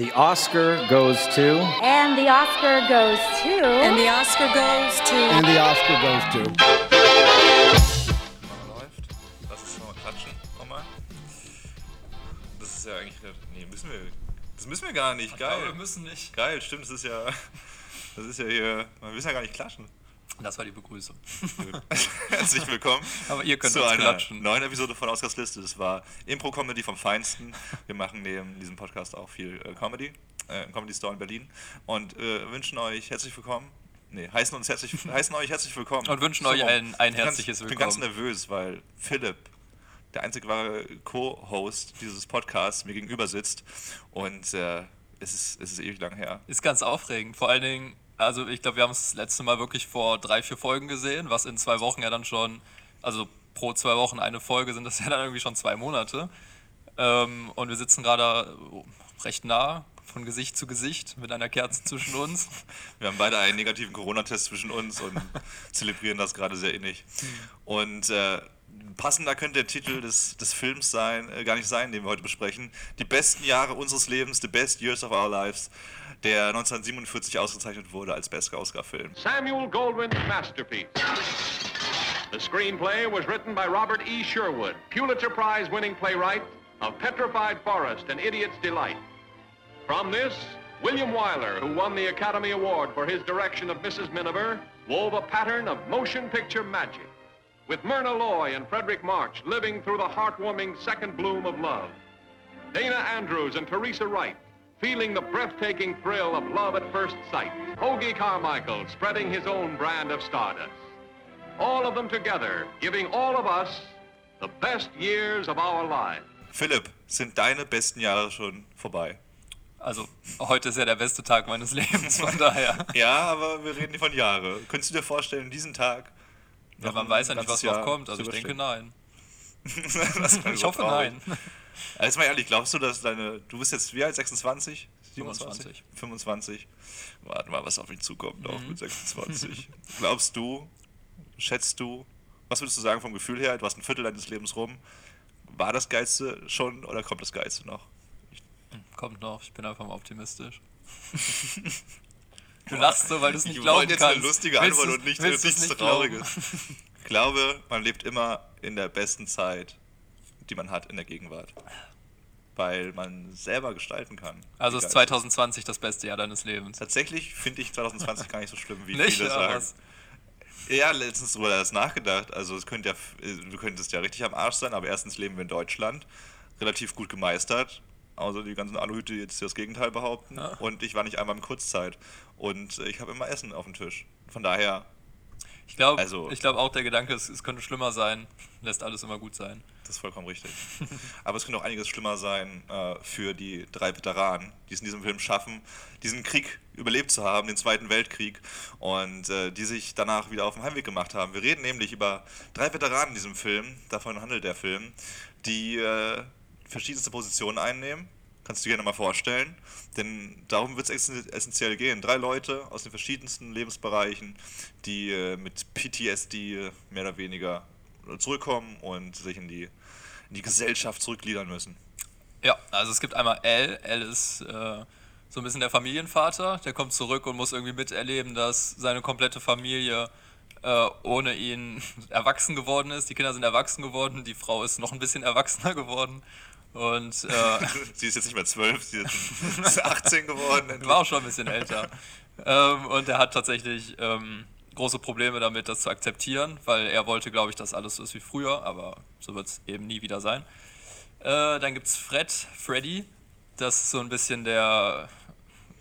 the Oscar goes to. And the Oscar goes to. And the Oscar goes to. And the Oscar goes to. läuft. Lass uns nochmal klatschen. Nochmal. Das ist ja eigentlich. Nee, müssen wir. Das müssen wir gar nicht. Geil. wir müssen nicht. Geil, stimmt. Das ist ja. Das ist ja hier. Wir müssen ja gar nicht klatschen. Das war die Begrüßung. Herzlich willkommen Aber ihr könnt zu einer klatschen. neuen Episode von Oscars Liste. Das war Impro-Comedy vom Feinsten. Wir machen neben diesem Podcast auch viel äh, Comedy. Äh, im Comedy Store in Berlin. Und äh, wünschen euch herzlich willkommen. Nee, heißen uns herzlich, heißen euch herzlich willkommen. Und wünschen So euch ein- ein herzliches ganz, Ich bin ganz Willkommen. nervös, weil Philipp, der einzig wahre Co-Host dieses Podcasts, mir gegenüber sitzt. Und äh, es, ist, es ist ewig lang her. Ist ganz aufregend. Vor allen Dingen, also ich glaube, wir haben es das letzte Mal wirklich vor drei, vier Folgen gesehen, was in zwei Wochen ja dann schon, also pro zwei Wochen eine Folge sind das ja dann irgendwie schon zwei Monate. Ähm, und wir sitzen gerade recht nah, von Gesicht zu Gesicht, mit einer Kerze zwischen uns. Wir haben beide einen negativen Corona-Test zwischen uns und zelebrieren das gerade sehr innig. Und äh, passender könnte der Titel des, des Films sein, äh, gar nicht sein, den wir heute besprechen. Die besten Jahre unseres Lebens, The Best Years of Our Lives, der 1947 ausgezeichnet wurde als bester Oscar-Film. Samuel Goldwyn's masterpiece. The screenplay was written by Robert E. Sherwood, Pulitzer Prize winning playwright of Petrified Forest and Idiot's Delight. From this, William Wyler, who won the Academy Award for his direction of Mrs. Miniver, wove a pattern of motion picture magic. With Myrna Loy and Frederick March living through the heartwarming second bloom of love. Dana Andrews and Teresa Wright, feeling the breathtaking thrill of love at first sight. Hoagie Carmichael spreading his own brand of stardust. All of them together, giving all of us the best years of our lives. Philipp, sind deine besten Jahre schon vorbei? Also heute ist ja der beste Tag meines Lebens, von daher. Ja, aber wir reden nicht von Jahre. Könntest du dir vorstellen, diesen Tag? Ja, man weiß ja nicht, was noch kommt. Also ich denke nein. Ich hoffe traurig. nein. Jetzt mal ehrlich, glaubst du, dass deine. Du bist jetzt wie alt? 26? 25. 25. Warte mal, was auf mich zukommt noch Mhm. mit 26. glaubst du, schätzt du, was würdest du sagen vom Gefühl her? Du hast ein Viertel deines Lebens rum. War das Geilste schon oder kommt das Geilste noch? Kommt noch, ich bin einfach mal optimistisch. Du lachst so, weil du es nicht ich glauben wollte jetzt kannst. eine lustige Antwort und nicht, nichts nicht Trauriges. Ich glaube, man lebt immer in der besten Zeit, die man hat in der Gegenwart. Weil man selber gestalten kann. Also ist geil 2020 das beste Jahr deines Lebens. Tatsächlich finde ich 2020 gar nicht so schlimm, wie Nicht, viele sagen. was? Ja, letztens drüber das nachgedacht. Also es könnte ja, du könntest ja richtig am Arsch sein, aber erstens leben wir in Deutschland, relativ gut gemeistert. Also die ganzen Aluhüte jetzt das Gegenteil behaupten. Ja. Und ich war nicht einmal in Kurzzeit. Und äh, ich habe immer Essen auf dem Tisch. Von daher, Ich glaube Also- ich glaub auch, der Gedanke ist, es könnte schlimmer sein, lässt alles immer gut sein. das ist vollkommen richtig. aber es könnte auch einiges schlimmer sein äh, für die drei Veteranen, die es in diesem Film schaffen, diesen Krieg überlebt zu haben, den Zweiten Weltkrieg, und äh, die sich danach wieder auf den Heimweg gemacht haben. Wir reden nämlich über drei Veteranen in diesem Film, davon handelt der Film, die äh, verschiedenste Positionen einnehmen. Kannst du dir gerne mal vorstellen. Denn darum wird es essentiell gehen. Drei Leute aus den verschiedensten Lebensbereichen, die äh, mit PTSD äh, mehr oder weniger zurückkommen und sich in die, in die Gesellschaft zurückgliedern müssen. Ja, also es gibt einmal L. L ist äh, so ein bisschen der Familienvater. Der kommt zurück und muss irgendwie miterleben, dass seine komplette Familie äh, ohne ihn erwachsen geworden ist. Die Kinder sind erwachsen geworden, die Frau ist noch ein bisschen erwachsener geworden. Und äh, sie ist jetzt nicht mehr zwölf, sie ist jetzt 18 geworden. endlich. war auch schon ein bisschen älter. ähm, und er hat tatsächlich ähm, große Probleme damit, das zu akzeptieren, weil er wollte, glaube ich, dass alles so ist wie früher, aber so wird es eben nie wieder sein. Äh, dann gibt es Fred, Freddy. Das ist so ein bisschen der.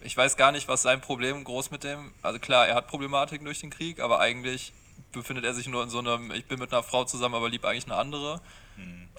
Ich weiß gar nicht, was sein Problem groß mit dem. Also klar, er hat Problematiken durch den Krieg, aber eigentlich befindet er sich nur in so einem, ich bin mit einer Frau zusammen, aber lieb eigentlich eine andere.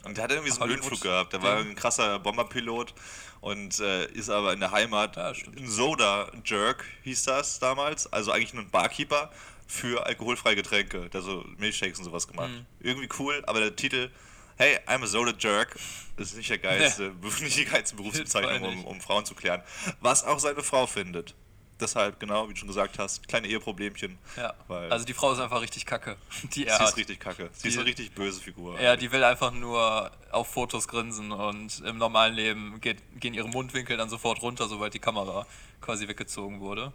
Und der hat irgendwie so einen Hollywood- Höhenflug gehabt. Der war ein krasser Bomberpilot und äh, ist aber in der Heimat Ja, stimmt. ein Soda-Jerk, hieß das damals. Also eigentlich nur ein Barkeeper für alkoholfreie Getränke, der so Milchshakes und sowas gemacht. Mhm. Irgendwie cool, aber der Titel, hey, I'm a Soda-Jerk, ist nicht der geilste, nicht die geilste Berufsbezeichnung, um, um Frauen zu klären. Was auch seine Frau findet. Deshalb, genau, wie du schon gesagt hast, kleine Eheproblemchen. Ja. Also die Frau ist einfach richtig kacke. Die sie ist richtig kacke. Sie Die- ist eine richtig böse Figur. Ja, die will einfach nur auf Fotos grinsen und im normalen Leben geht, gehen ihre Mundwinkel dann sofort runter, sobald die Kamera quasi weggezogen wurde.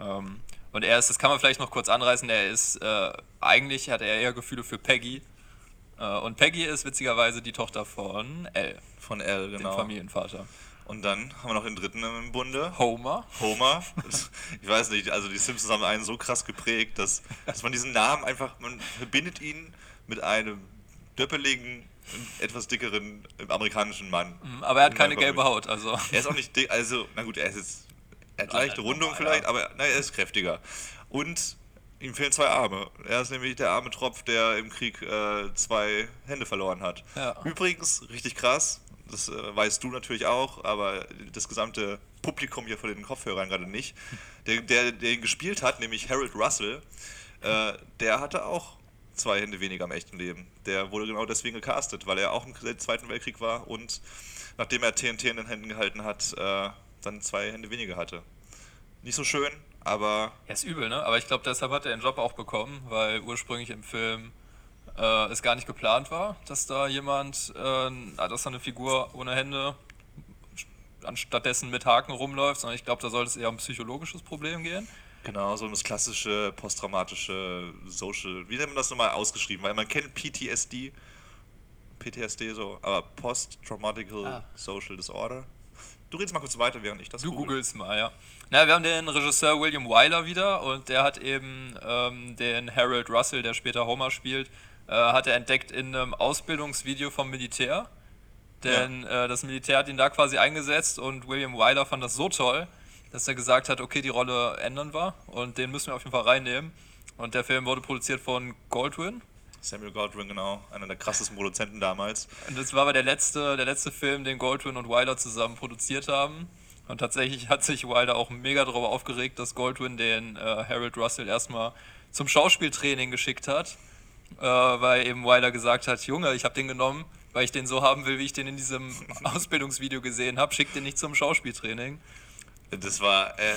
Ähm, und er ist, das kann man vielleicht noch kurz anreißen, er ist, äh, eigentlich hat er eher Gefühle für Peggy. Äh, und Peggy ist witzigerweise die Tochter von L, Von L, dem genau. Familienvater. Und dann haben wir noch den dritten im Bunde. Homer. Homer. Ich weiß nicht, also die Simpsons haben einen so krass geprägt, dass, dass man diesen Namen einfach, man verbindet ihn mit einem döppeligen, etwas dickeren amerikanischen Mann. Aber er hat keine gelbe Haut, also. Er ist auch nicht dick, also, na gut, er ist jetzt, er hat leichte Rundung vielleicht, aber na, er ist kräftiger. Und ihm fehlen zwei Arme. Er ist nämlich der arme Tropf, der im Krieg äh, zwei Hände verloren hat. Ja. Übrigens, richtig krass, das äh, weißt du natürlich auch, aber das gesamte Publikum hier vor den Kopfhörern gerade nicht. Der, der, der ihn gespielt hat, nämlich Harold Russell, äh, der hatte auch zwei Hände weniger im echten Leben. Der wurde genau deswegen gecastet, weil er auch im Zweiten Weltkrieg war und nachdem er TNT in den Händen gehalten hat, äh, dann zwei Hände weniger hatte. Nicht so schön, aber Er ist übel, ne? Aber ich glaube, deshalb hat er den Job auch bekommen, weil ursprünglich im Film äh, es gar nicht geplant war, dass da jemand, äh, dass da eine Figur ohne Hände anstattdessen mit Haken rumläuft, sondern ich glaube, da sollte es eher um ein psychologisches Problem gehen. Genau, so das klassische posttraumatische Social, wie nennt man das nochmal ausgeschrieben? Weil man kennt PTSD, PTSD so, aber Post-Traumatical Ah. Social Disorder. Du redest mal kurz weiter, während ich das Du google. googelst mal, ja. Na, wir haben den Regisseur William Wyler wieder und der hat eben ähm, den Harold Russell, der später Homer spielt, äh, hat er entdeckt in einem Ausbildungsvideo vom Militär. Denn äh, das Militär hat ihn da quasi eingesetzt und William Wyler fand das so toll, dass er gesagt hat, okay, die Rolle ändern wir und den müssen wir auf jeden Fall reinnehmen. Und der Film wurde produziert von Goldwyn. Samuel Goldwyn, genau, einer der krassesten Produzenten damals. Und das war aber der letzte, der letzte Film, den Goldwyn und Wilder zusammen produziert haben. Und tatsächlich hat sich Wilder auch mega darüber aufgeregt, dass Goldwyn den äh, Harold Russell erstmal zum Schauspieltraining geschickt hat. Äh, weil eben Wilder gesagt hat, Junge, ich habe den genommen, weil ich den so haben will, wie ich den in diesem Ausbildungsvideo gesehen habe. Schick den nicht zum Schauspieltraining. Das war, äh,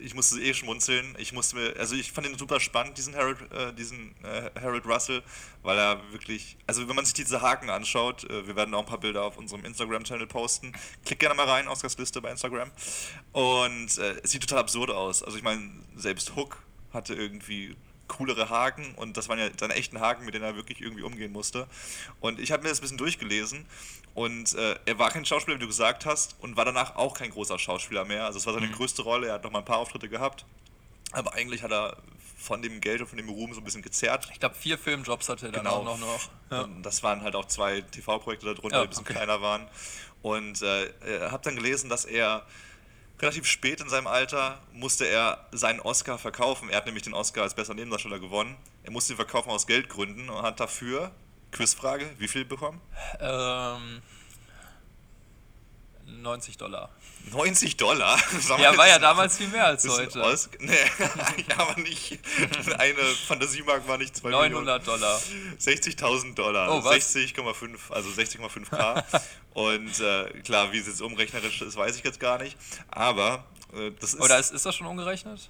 ich musste eh schmunzeln. Ich musste mir, also ich fand ihn super spannend, diesen Harold, äh, diesen äh, Harold Russell, weil er wirklich, also wenn man sich diese Haken anschaut, äh, wir werden auch ein paar Bilder auf unserem Instagram-Channel posten. Klick gerne mal rein, Oscarsliste bei Instagram. Und äh, es sieht total absurd aus. Also ich meine, selbst Hook hatte irgendwie coolere Haken und das waren ja seine echten Haken, mit denen er wirklich irgendwie umgehen musste. Und ich habe mir das ein bisschen durchgelesen und äh, er war kein Schauspieler, wie du gesagt hast, und war danach auch kein großer Schauspieler mehr. Also es war seine größte Rolle, er hat noch mal ein paar Auftritte gehabt, aber eigentlich hat er von dem Geld und von dem Ruhm so ein bisschen gezerrt. Ich glaube, vier Filmjobs hatte er dann Genau. auch noch. noch. Ja. Das waren halt auch zwei TV-Projekte darunter, Ja, die ein bisschen okay. kleiner waren. Und äh, habe dann gelesen, dass er relativ spät in seinem Alter musste er seinen Oscar verkaufen. Er hat nämlich den Oscar als bester Nebendarsteller gewonnen. Er musste ihn verkaufen aus Geldgründen und hat dafür, Quizfrage, wie viel bekommen? Ähm, 90 Dollar. 90 Dollar? Ja, war ja damals viel mehr als heute. Os nee, ja, aber nicht. Eine Fantasiemark war nicht 2 900 Dollar. 60.000 Dollar, Oh, was? 60,5, also 60,5k. und äh, klar, wie es jetzt umrechnerisch ist, weiß ich jetzt gar nicht. Aber äh, das ist, Oder ist, ist das schon umgerechnet?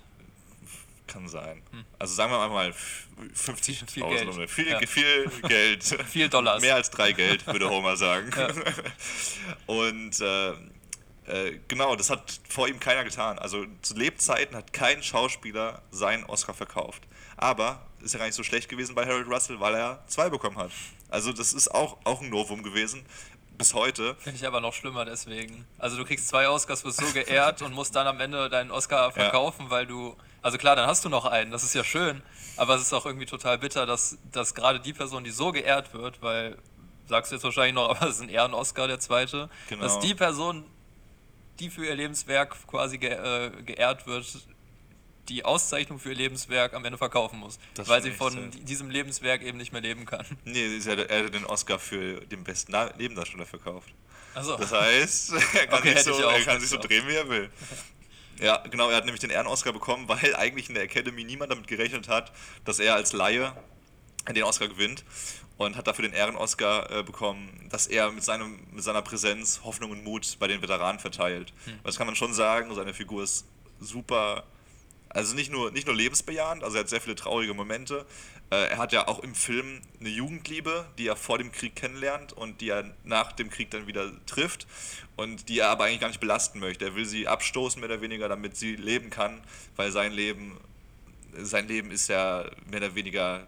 Kann sein. Also sagen wir mal f- Viel 50.000 Geld. viel, Ja. viel Geld. Viel Dollars. Mehr als drei Geld, würde Homer sagen. Und äh, äh, genau, das hat vor ihm keiner getan. Also zu Lebzeiten hat kein Schauspieler seinen Oscar verkauft. Aber ist ja gar nicht so schlecht gewesen bei Harold Russell, weil er zwei bekommen hat. Also das ist auch, auch ein Novum gewesen. Bis heute. Finde ich aber noch schlimmer deswegen. Also du kriegst zwei Oscars, wirst so geehrt und musst dann am Ende deinen Oscar verkaufen, weil du. Also klar, dann hast du noch einen, das ist ja schön, aber es ist auch irgendwie total bitter, dass, dass gerade die Person, die so geehrt wird, weil, sagst du jetzt wahrscheinlich noch, aber es ist ein Ehren-Oscar, der zweite, Genau. dass die Person, die für ihr Lebenswerk quasi ge äh, geehrt wird, die Auszeichnung für ihr Lebenswerk am Ende verkaufen muss, Das weil sie von sad. diesem Lebenswerk eben nicht mehr leben kann. Nee, sie hat- er hätte den Oscar für den besten Na- Nebendarsteller verkauft. Also, Das heißt, er kann, Okay, sich, hätte so, er kann sich so drehen, wie er will. Ja, genau, er hat nämlich den Ehren-Oscar bekommen, weil eigentlich in der Academy niemand damit gerechnet hat, dass er als Laie den Oscar gewinnt und hat dafür den Ehren-Oscar äh, bekommen, dass er mit, seinem, mit seiner Präsenz Hoffnung und Mut bei den Veteranen verteilt. Hm. Das kann man schon sagen, seine Figur ist super, also nicht nur, nicht nur lebensbejahend, also er hat sehr viele traurige Momente. Äh, er hat ja auch im Film eine Jugendliebe, die er vor dem Krieg kennenlernt und die er nach dem Krieg dann wieder trifft und die er aber eigentlich gar nicht belasten möchte. Er will sie abstoßen, mehr oder weniger, damit sie leben kann, weil sein Leben, sein Leben ist ja mehr oder weniger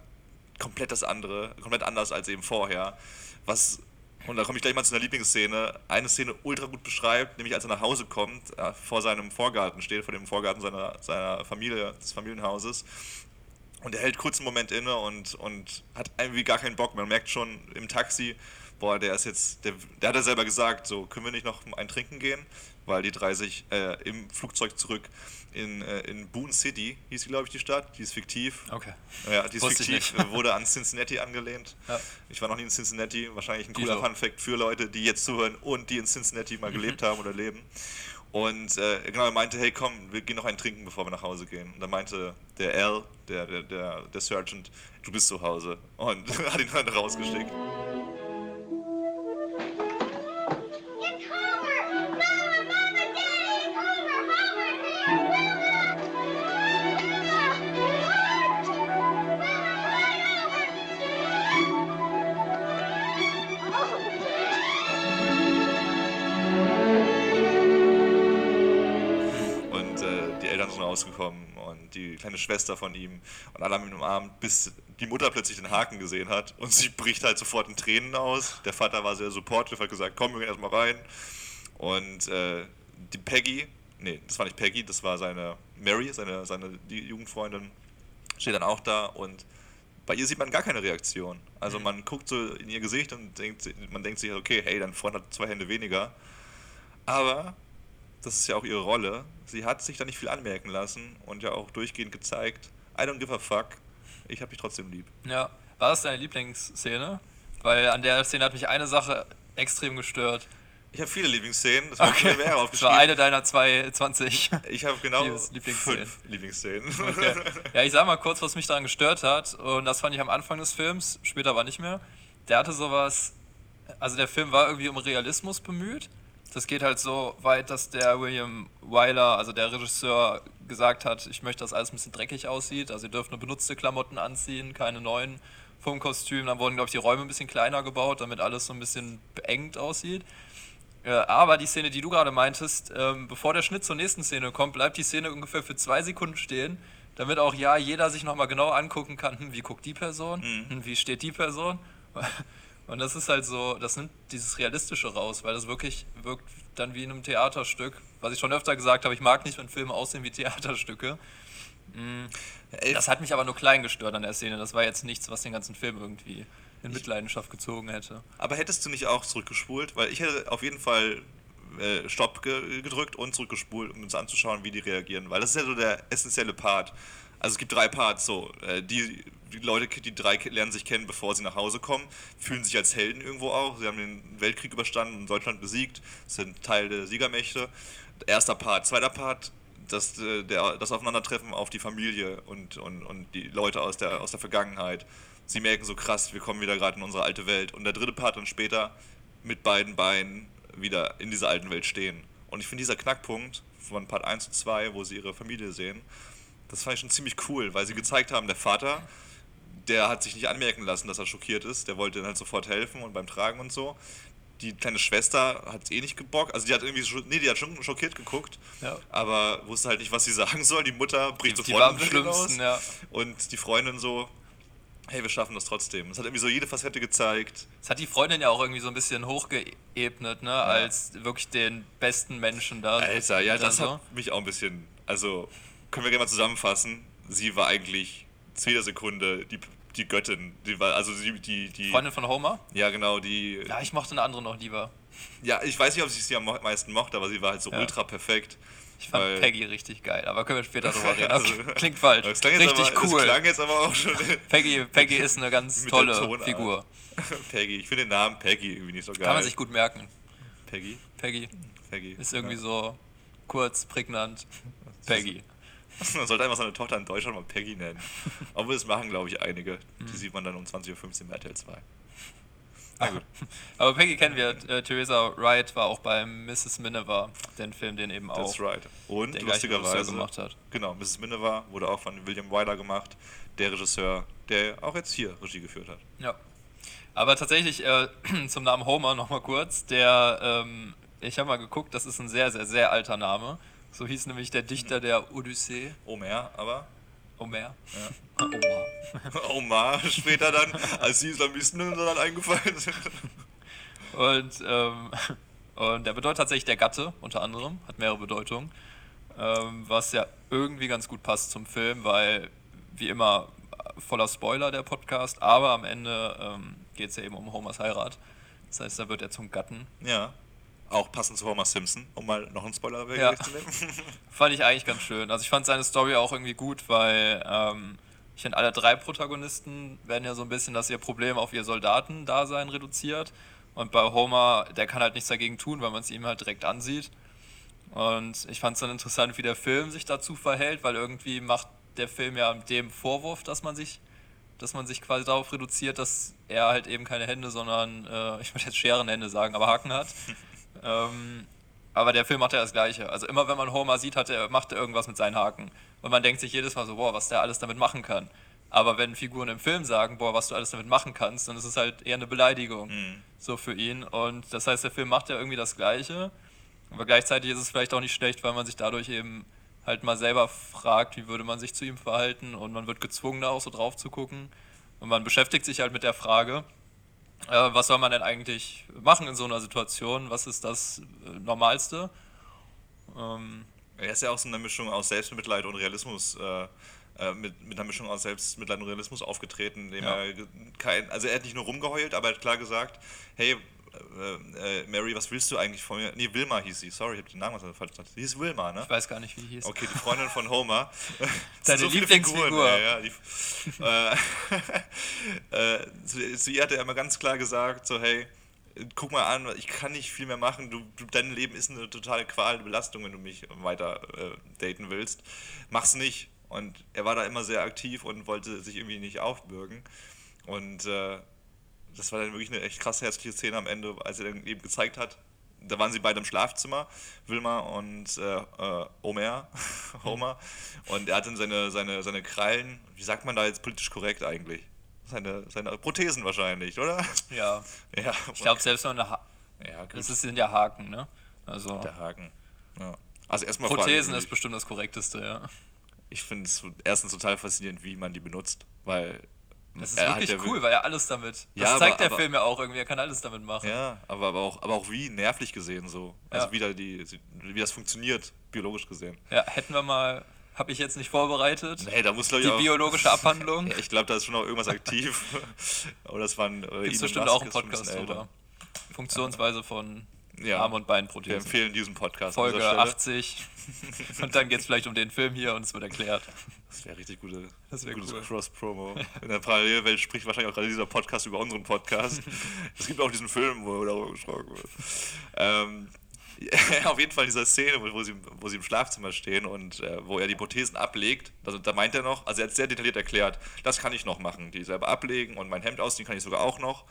komplett das andere, komplett anders als eben vorher. Was, und da komme ich gleich mal zu einer Lieblingsszene, eine Szene ultra gut beschreibt, nämlich als er nach Hause kommt, äh, vor seinem Vorgarten steht, vor dem Vorgarten seiner, seiner Familie, des Familienhauses. Und er hält kurz einen Moment inne und, und hat irgendwie gar keinen Bock. Man merkt schon im Taxi, boah, der ist jetzt, der, der hat ja selber gesagt, so, können wir nicht noch ein Trinken gehen? Weil die drei sich äh, im Flugzeug zurück in, äh, in Boone City, hieß sie, glaube ich, die Stadt, die ist fiktiv. Okay. Ja, die ist Wusste fiktiv, wurde an Cincinnati angelehnt. Ja. Ich war noch nie in Cincinnati, wahrscheinlich ein cooler? Fun-Fact für Leute, die jetzt zuhören und die in Cincinnati mal gelebt haben oder leben. Und äh, genau, er meinte, hey komm, wir gehen noch einen trinken, bevor wir nach Hause gehen. Und dann meinte der Al, der, der, der, der Sergeant, du bist zu Hause. Und hat ihn dann rausgeschickt. Und die kleine Schwester von ihm und alle haben ihn umarmt, bis die Mutter plötzlich den Haken gesehen hat und sie bricht halt sofort in Tränen aus. Der Vater war sehr supportive, hat gesagt, komm, wir gehen erstmal rein. Und äh, die Peggy, nee, das war nicht Peggy, das war seine Mary, seine, seine die Jugendfreundin, steht dann auch da und bei ihr sieht man gar keine Reaktion. Also man guckt so in ihr Gesicht und denkt, man denkt sich, okay, hey, dein Freund hat zwei Hände weniger. Aber das ist ja auch ihre Rolle. Sie hat sich da nicht viel anmerken lassen und ja auch durchgehend gezeigt, I don't give a fuck, ich hab dich trotzdem lieb. Ja. War das deine Lieblingsszene? Weil an der Szene hat mich eine Sache extrem gestört. Ich habe viele Lieblingsszenen, das okay. mir mehr Das war aufgeschrieben. eine deiner 220. ich habe genau Lieblingsszenen. fünf Lieblingsszenen. Okay. Ja, ich sag mal kurz, was mich daran gestört hat. Und das fand ich am Anfang des Films, später aber nicht mehr. Der hatte sowas. Also der Film war irgendwie um Realismus bemüht. Das geht halt so weit, dass der William Wyler, also der Regisseur, gesagt hat, ich möchte, dass alles ein bisschen dreckig aussieht. Also ihr dürft nur benutzte Klamotten anziehen, keine neuen vom Kostüm. Dann wurden, glaube ich, die Räume ein bisschen kleiner gebaut, damit alles so ein bisschen beengt aussieht. Äh, aber die Szene, die du gerade meintest, ähm, bevor der Schnitt zur nächsten Szene kommt, bleibt die Szene ungefähr für zwei Sekunden stehen, damit auch ja jeder sich nochmal genau angucken kann, hm, wie guckt die Person, hm, wie steht die Person. Und das ist halt so, das nimmt dieses Realistische raus, weil das wirklich wirkt dann wie in einem Theaterstück. Was ich schon öfter gesagt habe, ich mag nicht, wenn Filme aussehen wie Theaterstücke. Ey, Das hat mich aber nur klein gestört an der Szene. Das war jetzt nichts, was den ganzen Film irgendwie in Mitleidenschaft gezogen hätte. Aber hättest du nicht auch zurückgespult? Weil ich hätte auf jeden Fall äh, Stopp ge gedrückt und zurückgespult, um uns anzuschauen, wie die reagieren. Weil das ist ja so der essentielle Part. Also es gibt drei Parts so. Äh, die, die Leute, die drei lernen sich kennen, bevor sie nach Hause kommen, fühlen sich als Helden irgendwo auch. Sie haben den Weltkrieg überstanden und Deutschland besiegt, sind Teil der Siegermächte. Erster Part. Zweiter Part, das, äh, der, das Aufeinandertreffen auf die Familie und, und, und die Leute aus der, aus der Vergangenheit. Sie merken so krass, wir kommen wieder gerade in unsere alte Welt. Und der dritte Part dann später mit beiden Beinen wieder in dieser alten Welt stehen. Und ich finde dieser Knackpunkt von Part 1 und 2, wo sie ihre Familie sehen, das fand ich schon ziemlich cool, weil sie gezeigt haben, der Vater, der hat sich nicht anmerken lassen, dass er schockiert ist. Der wollte dann halt sofort helfen und beim Tragen und so. Die kleine Schwester hat eh nicht gebockt. Also die hat irgendwie schon, nee, die hat schon schockiert geguckt, Ja. aber wusste halt nicht, was sie sagen soll. Die Mutter bricht Die sofort in Tränen schlimmsten, aus. ja. Und die Freundin so, hey, wir schaffen das trotzdem. Es hat irgendwie so jede Facette gezeigt. Das hat die Freundin ja auch irgendwie so ein bisschen hochgeebnet, ne? Als wirklich den besten Menschen da. Alter, ja, das so. hat mich auch ein bisschen. Also, können wir gerne mal zusammenfassen. Sie war eigentlich zu jeder Sekunde die, die Göttin. Die war, also die, die, die. Freundin von Homer? Ja, genau, die. Ja, ich mochte eine andere noch lieber. Ja, ich weiß nicht, ob ich sie am meisten mochte, aber sie war halt so Ja. ultra perfekt. Ich fand Weil- Peggy richtig geil, aber können wir später drüber reden. Also- Klingt falsch. Richtig aber, cool. Klang jetzt aber auch schon. Peggy, Peggy ist eine ganz tolle. Figur. Peggy. Ich finde den Namen Peggy irgendwie nicht so geil. Kann man sich gut merken. Peggy? Peggy Peggy. ist irgendwie so kurz, prägnant. Peggy. Man sollte einfach seine Tochter in Deutschland mal Peggy nennen. Obwohl das machen, glaube ich, einige. Die sieht man dann um 20.15 Uhr bei RTL 2. Na gut. Aber Peggy kennen wir. Äh, Theresa Wright war auch bei Mrs. Miniver, den Film, den eben auch That's right. Und lustigerweise, gemacht hat. genau, Mrs. Miniver wurde auch von William Wyler gemacht, der Regisseur, der auch jetzt hier Regie geführt hat. Ja. Aber tatsächlich äh, zum Namen Homer nochmal kurz. Der, ähm, ich habe mal geguckt, das ist ein sehr, sehr, sehr alter Name. So hieß nämlich der Dichter der Odyssee, Omer, aber Homer. Homer. Omar später dann, als die Islamisten dann eingefallen sind. Und, ähm, und der bedeutet tatsächlich der Gatte, unter anderem, hat mehrere Bedeutungen. Ähm, was ja irgendwie ganz gut passt zum Film, weil, wie immer, voller Spoiler der Podcast, aber am Ende ähm, geht es ja eben um Homers Heirat. Das heißt, da wird er zum Gatten. Ja. Auch passend zu Homer Simpson, um mal noch einen Spoiler Ja. wegzunehmen. Fand ich eigentlich ganz schön. Also ich fand seine Story auch irgendwie gut, weil ähm, ich finde, alle drei Protagonisten werden ja so ein bisschen, dass ihr Problem auf ihr Soldatendasein reduziert. Und bei Homer, der kann halt nichts dagegen tun, weil man es ihm halt direkt ansieht. Und ich fand es dann interessant, wie der Film sich dazu verhält, weil irgendwie macht der Film ja dem Vorwurf, dass man sich, dass man sich quasi darauf reduziert, dass er halt eben keine Hände, sondern, äh, ich würde jetzt Scherenhände sagen, aber Haken hat. ähm, aber der Film macht ja das Gleiche. Also immer wenn man Homer sieht, hat er, macht er irgendwas mit seinen Haken. Und man denkt sich jedes Mal so, boah, was der alles damit machen kann. Aber wenn Figuren im Film sagen, boah, was du alles damit machen kannst, dann ist es halt eher eine Beleidigung. So für ihn. Und das heißt, der Film macht ja irgendwie das Gleiche. Aber gleichzeitig ist es vielleicht auch nicht schlecht, weil man sich dadurch eben halt mal selber fragt, wie würde man sich zu ihm verhalten. Und man wird gezwungen, da auch so drauf zu gucken. Und man beschäftigt sich halt mit der Frage, äh, was soll man denn eigentlich machen in so einer Situation? Was ist das äh, Normalste? Ähm, Er ist ja auch so eine Mischung aus Selbstmitleid und Realismus, äh, äh, mit, mit einer Mischung aus Selbstmitleid und Realismus aufgetreten, indem Ja. er kein, also er hat nicht nur rumgeheult, aber er hat klar gesagt, hey, äh, äh, Mary, was willst du eigentlich von mir? Nee, Wilma hieß sie, sorry, ich hab den Namen falsch gesagt. Sie hieß Wilma, ne? ich weiß gar nicht, wie die hieß. Okay, die Freundin von Homer. Deine So Lieblingsfigur. Figuren, Ja, ja, die, äh, zu, zu ihr hat er immer ganz klar gesagt, so hey, guck mal an, ich kann nicht viel mehr machen, du, du, dein Leben ist eine totale Qual, eine Belastung, wenn du mich weiter äh, daten willst. Mach's nicht. Und er war da immer sehr aktiv und wollte sich irgendwie nicht aufbürgen. Und äh, das war dann wirklich eine echt krass herzliche Szene am Ende, als er dann eben gezeigt hat, da waren sie beide im Schlafzimmer, Wilma und äh, äh, Homer, Homer. Und er hat dann seine, seine, seine Krallen, wie sagt man da jetzt politisch korrekt eigentlich? Seine, seine Prothesen wahrscheinlich, oder? Ja, Ja, ich glaube, selbst wenn eine ha ja, gut, das ist- sind ja Haken, ne? Also der Haken. Ja. Also erstmal Prothesen ist bestimmt das korrekteste, ja. ich finde es erstens total faszinierend, wie man die benutzt, weil Das ist wirklich ja cool, weil er alles damit. Das Ja, aber- zeigt der aber- Film ja auch irgendwie, er kann alles damit machen. Ja, aber, aber, auch, aber auch wie nervlich gesehen so. Also Ja. wie, da die, wie das funktioniert, biologisch gesehen. Ja, hätten wir mal, habe ich jetzt nicht vorbereitet, Nee, da muss glaube ich die auch, biologische Abhandlung. Ich glaube, da ist schon noch irgendwas aktiv. Oder das waren. Äh, Gibt es Elon bestimmt auch einen ist ein Podcast drüber. Funktionsweise von Ja. Arm- und Wir Beinprothesen. empfehlen diesen Podcast. Folge an dieser Stelle. 80. und dann geht es vielleicht um den Film hier und es wird erklärt. Das wäre richtig gute, Das wär gutes cool. Cross-Promo. In der Parallelwelt spricht wahrscheinlich auch gerade dieser Podcast über unseren Podcast. es gibt auch diesen Film, wo darüber gesprochen wird. Ähm, ja, auf jeden Fall diese Szene, wo, wo, sie, wo sie im Schlafzimmer stehen und äh, wo er die Prothesen ablegt. Also da meint er noch, also er hat sehr detailliert erklärt, das kann ich noch machen, die selber ablegen und mein Hemd ausziehen kann ich sogar auch noch.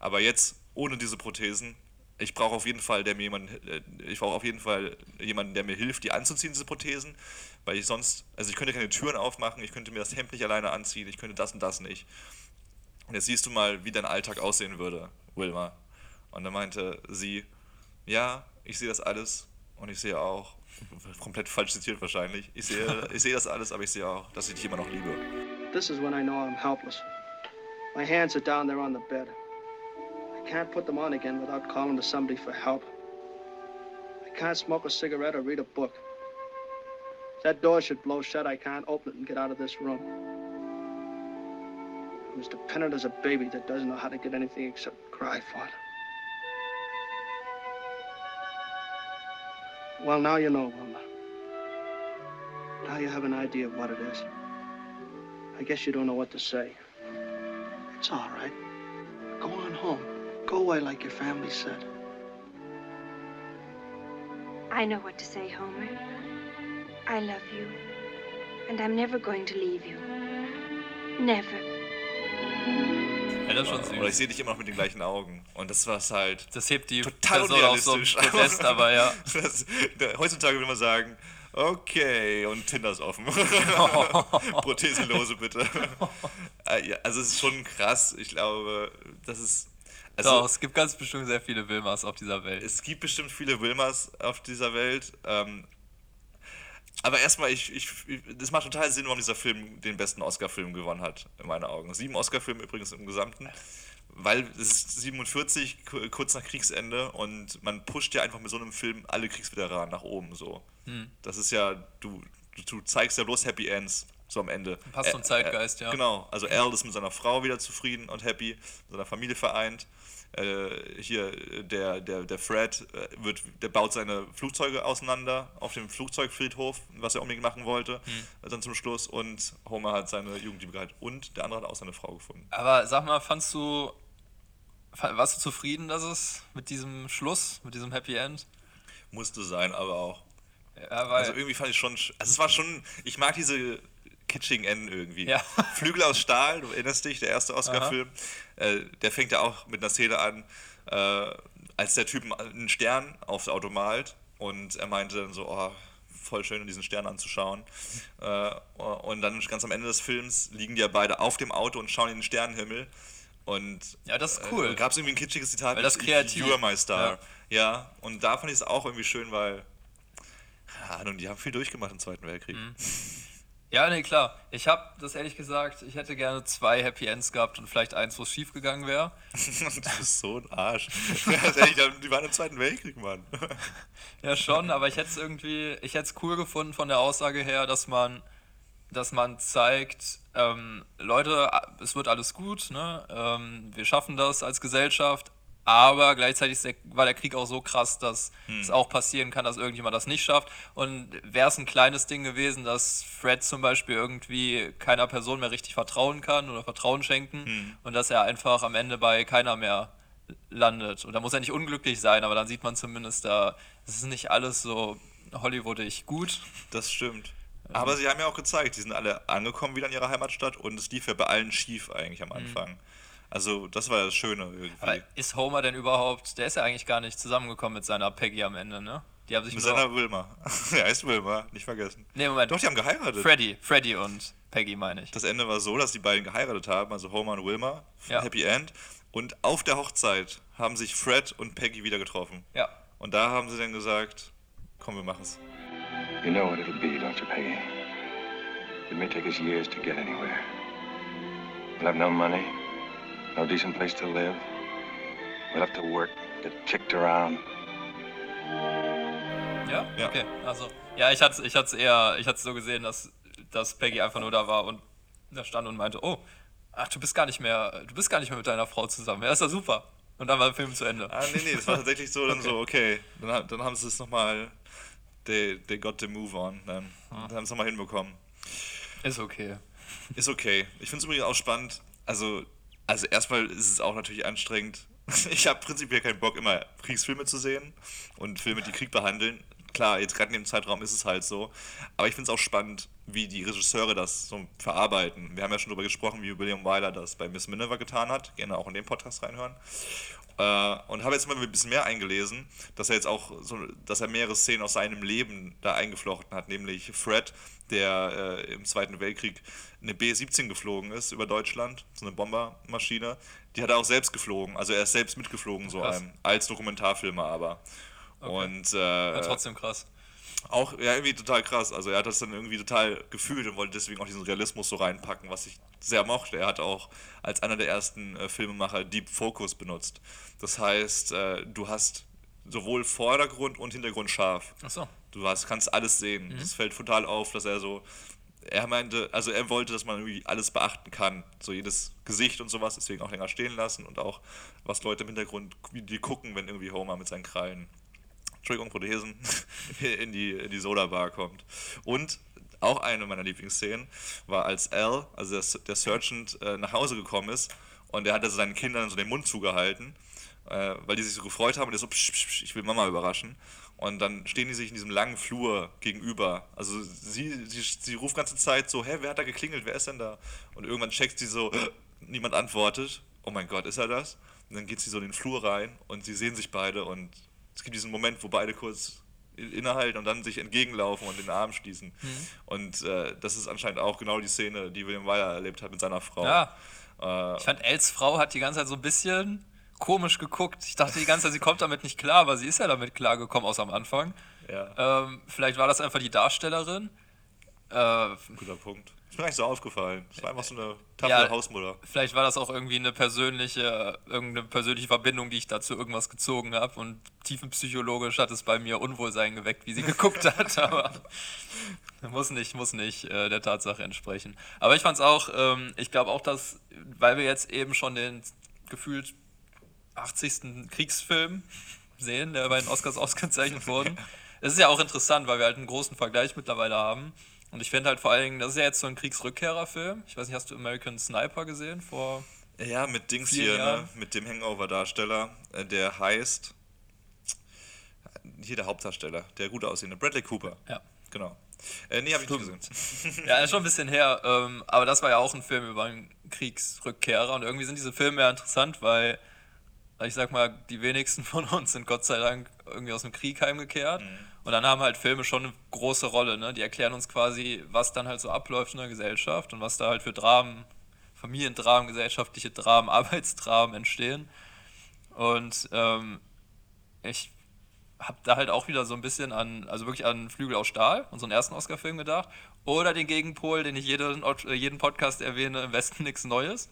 Aber jetzt ohne diese Prothesen, ich brauche auf jeden Fall, der mir jemand, äh, ich brauche auf jeden Fall jemanden, der mir hilft, die anzuziehen, diese Prothesen, weil ich sonst, also ich könnte keine Türen aufmachen, ich könnte mir das Hemd nicht alleine anziehen, ich könnte das und das nicht. Und jetzt siehst du mal, wie dein Alltag aussehen würde, Wilma. Und dann meinte sie, ja, ich sehe das alles und ich sehe auch, komplett falsch zitiert wahrscheinlich, ich sehe, ich sehe das alles, aber ich sehe auch, dass ich dich immer noch liebe. This is when I know I'm helpless. My hands are down there on the bed. I can't put them on again without calling to somebody for help. I can't smoke a cigarette or read a book. If that door should blow shut, I can't open it and get out of this room. I'm as dependent as a baby that doesn't know how to get anything except cry for it. Well, now you know, Wilma. Now you have an idea of what it is. I guess you don't know what to say. It's all right. Go away like your family said. I know what to say, Homer. I love you. And I'm never going to leave you. Never. Ja, das ist schon süß. Oder ich sehe dich immer noch mit den gleichen Augen. Und das war halt Das hebt die total Person auf so einem unrealistisch. Podest, aber ja. Das, da, heutzutage würde man sagen, okay, und Tinder ist offen. Prothesenlose bitte. Äh, also es ist schon krass. Ich glaube, das ist. Also, Doch, es gibt ganz bestimmt sehr viele Wilmers auf dieser Welt. es gibt bestimmt viele Wilmers auf dieser Welt. Ähm, aber erstmal, ich, ich, das macht total Sinn, warum dieser Film den besten Oscar-Film gewonnen hat, in meinen Augen. Sieben Oscar-Filme übrigens im Gesamten. Weil es ist 47, ku- kurz nach Kriegsende, und man pusht ja einfach mit so einem Film alle Kriegsveteranen nach oben. So. Hm. Das ist ja, du, du zeigst ja bloß Happy Ends, so am Ende. Passt zum Zeitgeist, ja. Genau, also Al ist mit seiner Frau wieder zufrieden und happy, mit seiner Familie vereint. Äh, hier der, der, der Fred äh, wird, der baut seine Flugzeuge auseinander auf dem Flugzeugfriedhof, was er unbedingt machen wollte, Hm. äh, dann zum Schluss. Und Homer hat seine Jugendliebe gehalten und der andere hat auch seine Frau gefunden. Aber sag mal, fandst du, warst du zufrieden, dass es mit diesem Schluss, mit diesem Happy End? Musste sein, aber auch. Ja, Also irgendwie fand ich schon, sch- also es war schon, ich mag diese kitschigen Enden irgendwie. Ja. Flügel aus Stahl, du erinnerst dich, der erste Oscar-Film, äh, der fängt ja auch mit einer Szene an, äh, als der Typ einen Stern aufs Auto malt und er meinte dann so, oh, voll schön, diesen Stern anzuschauen. Äh, und dann ganz am Ende des Films liegen die ja beide auf dem Auto und schauen in den Sternenhimmel. Und Ja, das ist cool. Äh, Gab es irgendwie ein kitschiges Zitat? Weil das kreativ. You are my star. Ja, und da fand ich es auch irgendwie schön, weil, ja, nun, die haben viel durchgemacht im Zweiten Weltkrieg. Mhm. Ja, nee, klar. Ich habe das ehrlich gesagt, ich hätte gerne zwei Happy Ends gehabt und vielleicht eins, wo es schief gegangen wäre. du bist so ein Arsch. Die waren im Zweiten Weltkrieg, Mann. Ja, schon, aber ich hätte es irgendwie, ich hätte es cool gefunden von der Aussage her, dass man, dass man zeigt, ähm, Leute, es wird alles gut, ne? ähm, wir schaffen das als Gesellschaft, aber gleichzeitig der, war der Krieg auch so krass, dass es auch passieren kann, dass irgendjemand das nicht schafft. Und wäre es ein kleines Ding gewesen, dass Fred zum Beispiel irgendwie keiner Person mehr richtig vertrauen kann oder Vertrauen schenken und dass er einfach am Ende bei keiner mehr landet. Und da muss er nicht unglücklich sein, aber dann sieht man zumindest, da es ist nicht alles so Hollywoodig gut. Das stimmt. Aber sie haben ja auch gezeigt, die sind alle angekommen wieder in ihrer Heimatstadt und es lief ja bei allen schief eigentlich am Anfang. Also, das war ja das Schöne irgendwie. Aber ist Homer denn überhaupt, der ist ja eigentlich gar nicht zusammengekommen mit seiner Peggy am Ende, ne? Die haben sich Mit seiner Wilma. er heißt Wilma, nicht vergessen. Nee, Moment. Doch, die haben geheiratet. Freddy, Freddy und Peggy meine ich. Das Ende war so, dass die beiden geheiratet haben, also Homer und Wilma, Ja. Happy End. Und auf der Hochzeit haben sich Fred und Peggy wieder getroffen. Ja. Und da haben sie dann gesagt, komm, wir machen's. You know what it'll be, don't you, Peggy? It may take us years to get anywhere. We'll have no money, no decent place to live. We'll have to work, get kicked around. Ja? Ja. Okay, also. Ja, ich hatte ich es eher, ich hatte es so gesehen, dass, dass Peggy einfach nur da war und da stand und meinte, oh, ach, du bist gar nicht mehr, du bist gar nicht mehr mit deiner Frau zusammen. Ja, ist ja super. Und dann war der Film zu Ende. Ah, nee, nee, das war tatsächlich so, dann Okay. so, okay. Dann, dann haben sie es nochmal, they, they got the move on. Dann, dann haben sie es nochmal hinbekommen. Ist okay. Ist okay. Ich finde es übrigens auch spannend. Also, also erstmal ist es auch natürlich anstrengend. Ich habe prinzipiell keinen Bock, immer Kriegsfilme zu sehen und Filme, die Krieg behandeln. Klar, jetzt gerade in dem Zeitraum ist es halt so. Aber ich finde es auch spannend, wie die Regisseure das so verarbeiten. Wir haben ja schon darüber gesprochen, wie William Wyler das bei Miss Minerva getan hat. Gerne auch in den Podcast reinhören. Äh, und habe jetzt mal ein bisschen mehr eingelesen, dass er jetzt auch so, dass er mehrere Szenen aus seinem Leben da eingeflochten hat, nämlich Fred, der äh, im Zweiten Weltkrieg eine B-17 geflogen ist über Deutschland, so eine Bombermaschine. Die hat er auch selbst geflogen, also er ist selbst mitgeflogen, so einem, als Dokumentarfilmer aber. Und War äh, trotzdem krass. auch, ja, irgendwie total krass. Also er hat das dann irgendwie total gefühlt und wollte deswegen auch diesen Realismus so reinpacken, was ich sehr mochte. Er hat auch als einer der ersten äh, Filmemacher Deep Focus benutzt. Das heißt, äh, du hast sowohl Vordergrund und Hintergrund scharf. Achso. Du hast, kannst alles sehen. Das fällt total auf, dass er so. Er meinte, also er wollte, dass man irgendwie alles beachten kann. So jedes Gesicht und sowas, deswegen auch länger stehen lassen und auch, was Leute im Hintergrund, wie die gucken, wenn irgendwie Homer mit seinen Krallen Entschuldigung, Prothesen, in die, in die Soda-Bar kommt. Und auch eine meiner Lieblingsszenen war, als Al, also der, der Sergeant, äh, nach Hause gekommen ist und er hat also seinen Kindern so den Mund zugehalten, äh, weil die sich so gefreut haben und er so, psch, psch, psch, ich will Mama überraschen. Und dann stehen die sich in diesem langen Flur gegenüber. Also sie, sie, sie ruft ganze Zeit so, hä, wer hat da geklingelt, wer ist denn da? Und irgendwann checkt sie so, niemand antwortet. oh mein Gott, ist er das? Und dann geht sie so in den Flur rein und sie sehen sich beide und es gibt diesen Moment, wo beide kurz innehalten und dann sich entgegenlaufen und den Arm schließen. Mhm. Und äh, das ist anscheinend auch genau die Szene, die William Wyler erlebt hat mit seiner Frau. Ja. Äh, Ich fand, Els Frau hat die ganze Zeit so ein bisschen komisch geguckt. Ich dachte die ganze Zeit, sie kommt damit nicht klar, aber sie ist ja damit klargekommen, außer am Anfang. ja, Ähm, vielleicht war das einfach die Darstellerin. Äh, guter Punkt. Ist mir gar nicht so aufgefallen. Es war einfach so eine taffe Ja. Hausmutter. vielleicht war das auch irgendwie eine persönliche, irgendeine persönliche Verbindung, die ich dazu irgendwas gezogen habe. Und tiefenpsychologisch hat es bei mir Unwohlsein geweckt, wie sie geguckt hat. Aber muss nicht, muss nicht äh, der Tatsache entsprechen. Aber ich fand es auch, ähm, ich glaube auch, dass, weil wir jetzt eben schon den gefühlt 80. Kriegsfilm sehen, der bei den Oscars ausgezeichnet wurde. Es ist ja auch interessant, weil wir halt einen großen Vergleich mittlerweile haben. Und ich finde halt vor allen Dingen, das ist ja jetzt so ein Kriegsrückkehrerfilm. Ich weiß nicht, hast du American Sniper gesehen vor Ja, mit Dings hier, ne? Mit dem Hangover-Darsteller, äh, der heißt. Hier der Hauptdarsteller, der gut aussehende, Bradley Cooper. Ja. Genau. Äh, nee, hab ich nicht gesehen. Ja, ist schon ein bisschen her, ähm, aber das war ja auch ein Film über einen Kriegsrückkehrer und irgendwie sind diese Filme ja interessant, weil ich sag mal, die wenigsten von uns sind Gott sei Dank irgendwie aus dem Krieg heimgekehrt und dann haben halt Filme schon eine große Rolle, ne? Die erklären uns quasi, was dann halt so abläuft in der Gesellschaft und was da halt für Dramen, Familiendramen, gesellschaftliche Dramen, Arbeitsdramen entstehen und ähm, ich habe da halt auch wieder so ein bisschen an, also wirklich an Flügel aus Stahl, unseren ersten Oscar-Film gedacht. Oder den Gegenpol, den ich jeden, äh, jeden Podcast erwähne, im Westen nichts Neues.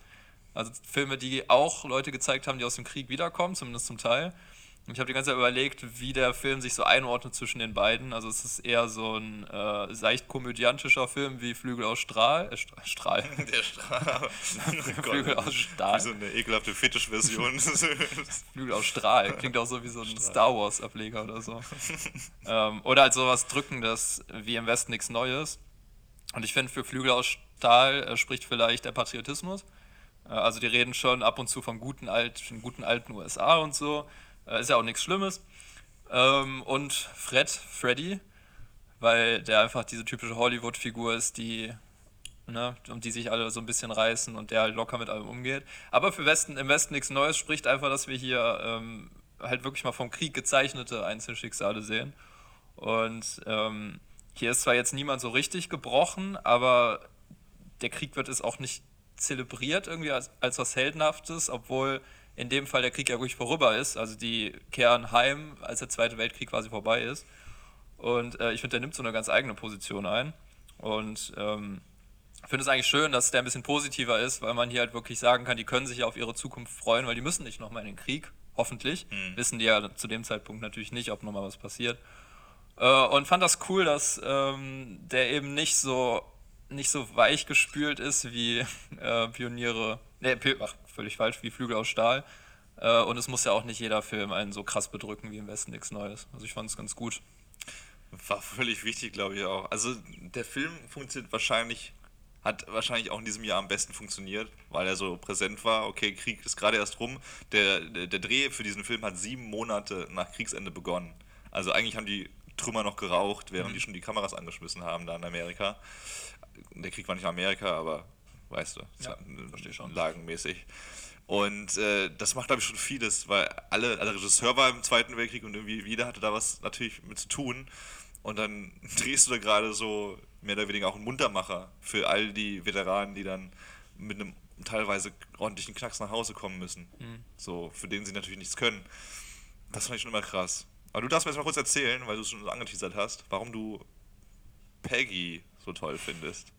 Also Filme, die auch Leute gezeigt haben, die aus dem Krieg wiederkommen, zumindest zum Teil. Ich habe die ganze Zeit überlegt, wie der Film sich so einordnet zwischen den beiden. Also es ist eher so ein äh, seicht komödiantischer Film wie Flügel aus Strahl. Äh, Stra- Strahl. Der Strahl. Oh Flügel aus Stahl. Wie so eine ekelhafte Fetischversion. Flügel aus Strahl. Klingt auch so wie so ein Star Wars-Ableger oder so. ähm, oder halt sowas Drückendes wie im Westen nichts Neues. Und ich finde, für Flügel aus Stahl äh, spricht vielleicht der Patriotismus. Äh, also die reden schon ab und zu vom guten, alt, guten alten USA und so. Äh, ist ja auch nichts Schlimmes. Ähm, und Fred, Freddy, weil der einfach diese typische Hollywood-Figur ist, die ne, um die sich alle so ein bisschen reißen und der halt locker mit allem umgeht. Aber für Westen, im Westen nichts Neues spricht einfach, dass wir hier ähm, halt wirklich mal vom Krieg gezeichnete Einzelschicksale sehen. Und ähm, hier ist zwar jetzt niemand so richtig gebrochen, aber der Krieg wird es auch nicht zelebriert irgendwie als, als was Heldenhaftes, obwohl in dem Fall der Krieg ja wirklich vorüber ist. Also die kehren heim, als der Zweite Weltkrieg quasi vorbei ist. Und äh, ich finde, der nimmt so eine ganz eigene Position ein. Und ähm, ich finde es eigentlich schön, dass der ein bisschen positiver ist, weil man hier halt wirklich sagen kann, die können sich ja auf ihre Zukunft freuen, weil die müssen nicht nochmal in den Krieg, hoffentlich. Wissen die ja zu dem Zeitpunkt natürlich nicht, ob nochmal was passiert. Äh, und fand das cool, dass ähm, der eben nicht so nicht so weich gespült ist wie äh, Pioniere, nee, Pi- ach, völlig falsch, wie Flügel aus Stahl. Äh, und es muss ja auch nicht jeder Film einen so krass bedrücken wie im Westen nichts Neues. Also ich fand es ganz gut. War völlig wichtig, glaube ich auch. Also der Film funktioniert wahrscheinlich, hat wahrscheinlich auch in diesem Jahr am besten funktioniert, weil er so präsent war. Okay, Krieg ist gerade erst rum. Der, der, der Dreh für diesen Film hat sieben Monate nach Kriegsende begonnen. Also eigentlich haben die Trümmer noch geraucht, während die schon die Kameras angeschmissen haben da in Amerika. Der Krieg war nicht in Amerika, aber weißt du, Ja, versteh schon. lagenmäßig. Und äh, das macht, glaube ich, schon vieles, weil alle, der Regisseur war im Zweiten Weltkrieg und irgendwie jeder hatte da was natürlich mit zu tun. Und dann drehst du da gerade so mehr oder weniger auch einen Muntermacher für all die Veteranen, die dann mit einem teilweise ordentlichen Knacks nach Hause kommen müssen. So, für den sie natürlich nichts können. Das fand ich schon immer krass. Aber du darfst mir jetzt mal kurz erzählen, weil du es schon so angeteasert hast, warum du Peggy so toll findest.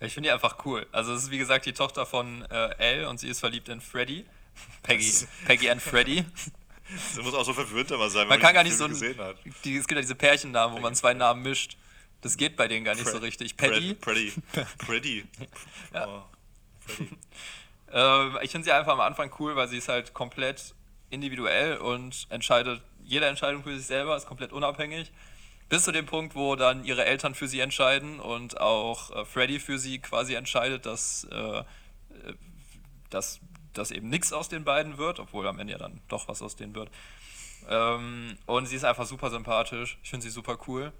Ich finde die einfach cool. Also es ist wie gesagt die Tochter von äh, Elle und sie ist verliebt in Freddy. Peggy, Peggy and Freddy. Das muss auch so verwirrend immer sein, wenn Man kann gar nicht so Film gesehen hat. die, Es gibt ja diese Pärchennamen, wo man zwei Namen mischt. Das geht bei denen gar nicht so Fred- richtig. Peggy. Freddy. Freddy. Oh, Freddy. Ähm, ich finde sie einfach am Anfang cool, weil sie ist halt komplett individuell und entscheidet jede Entscheidung für sich selber, ist komplett unabhängig. Bis zu dem Punkt, wo dann ihre Eltern für sie entscheiden und auch äh, Freddy für sie quasi entscheidet, dass, äh, äh, dass, dass eben nichts aus den beiden wird, obwohl am Ende ja dann doch was aus denen wird. Ähm, und sie ist einfach super sympathisch. Ich finde sie super cool.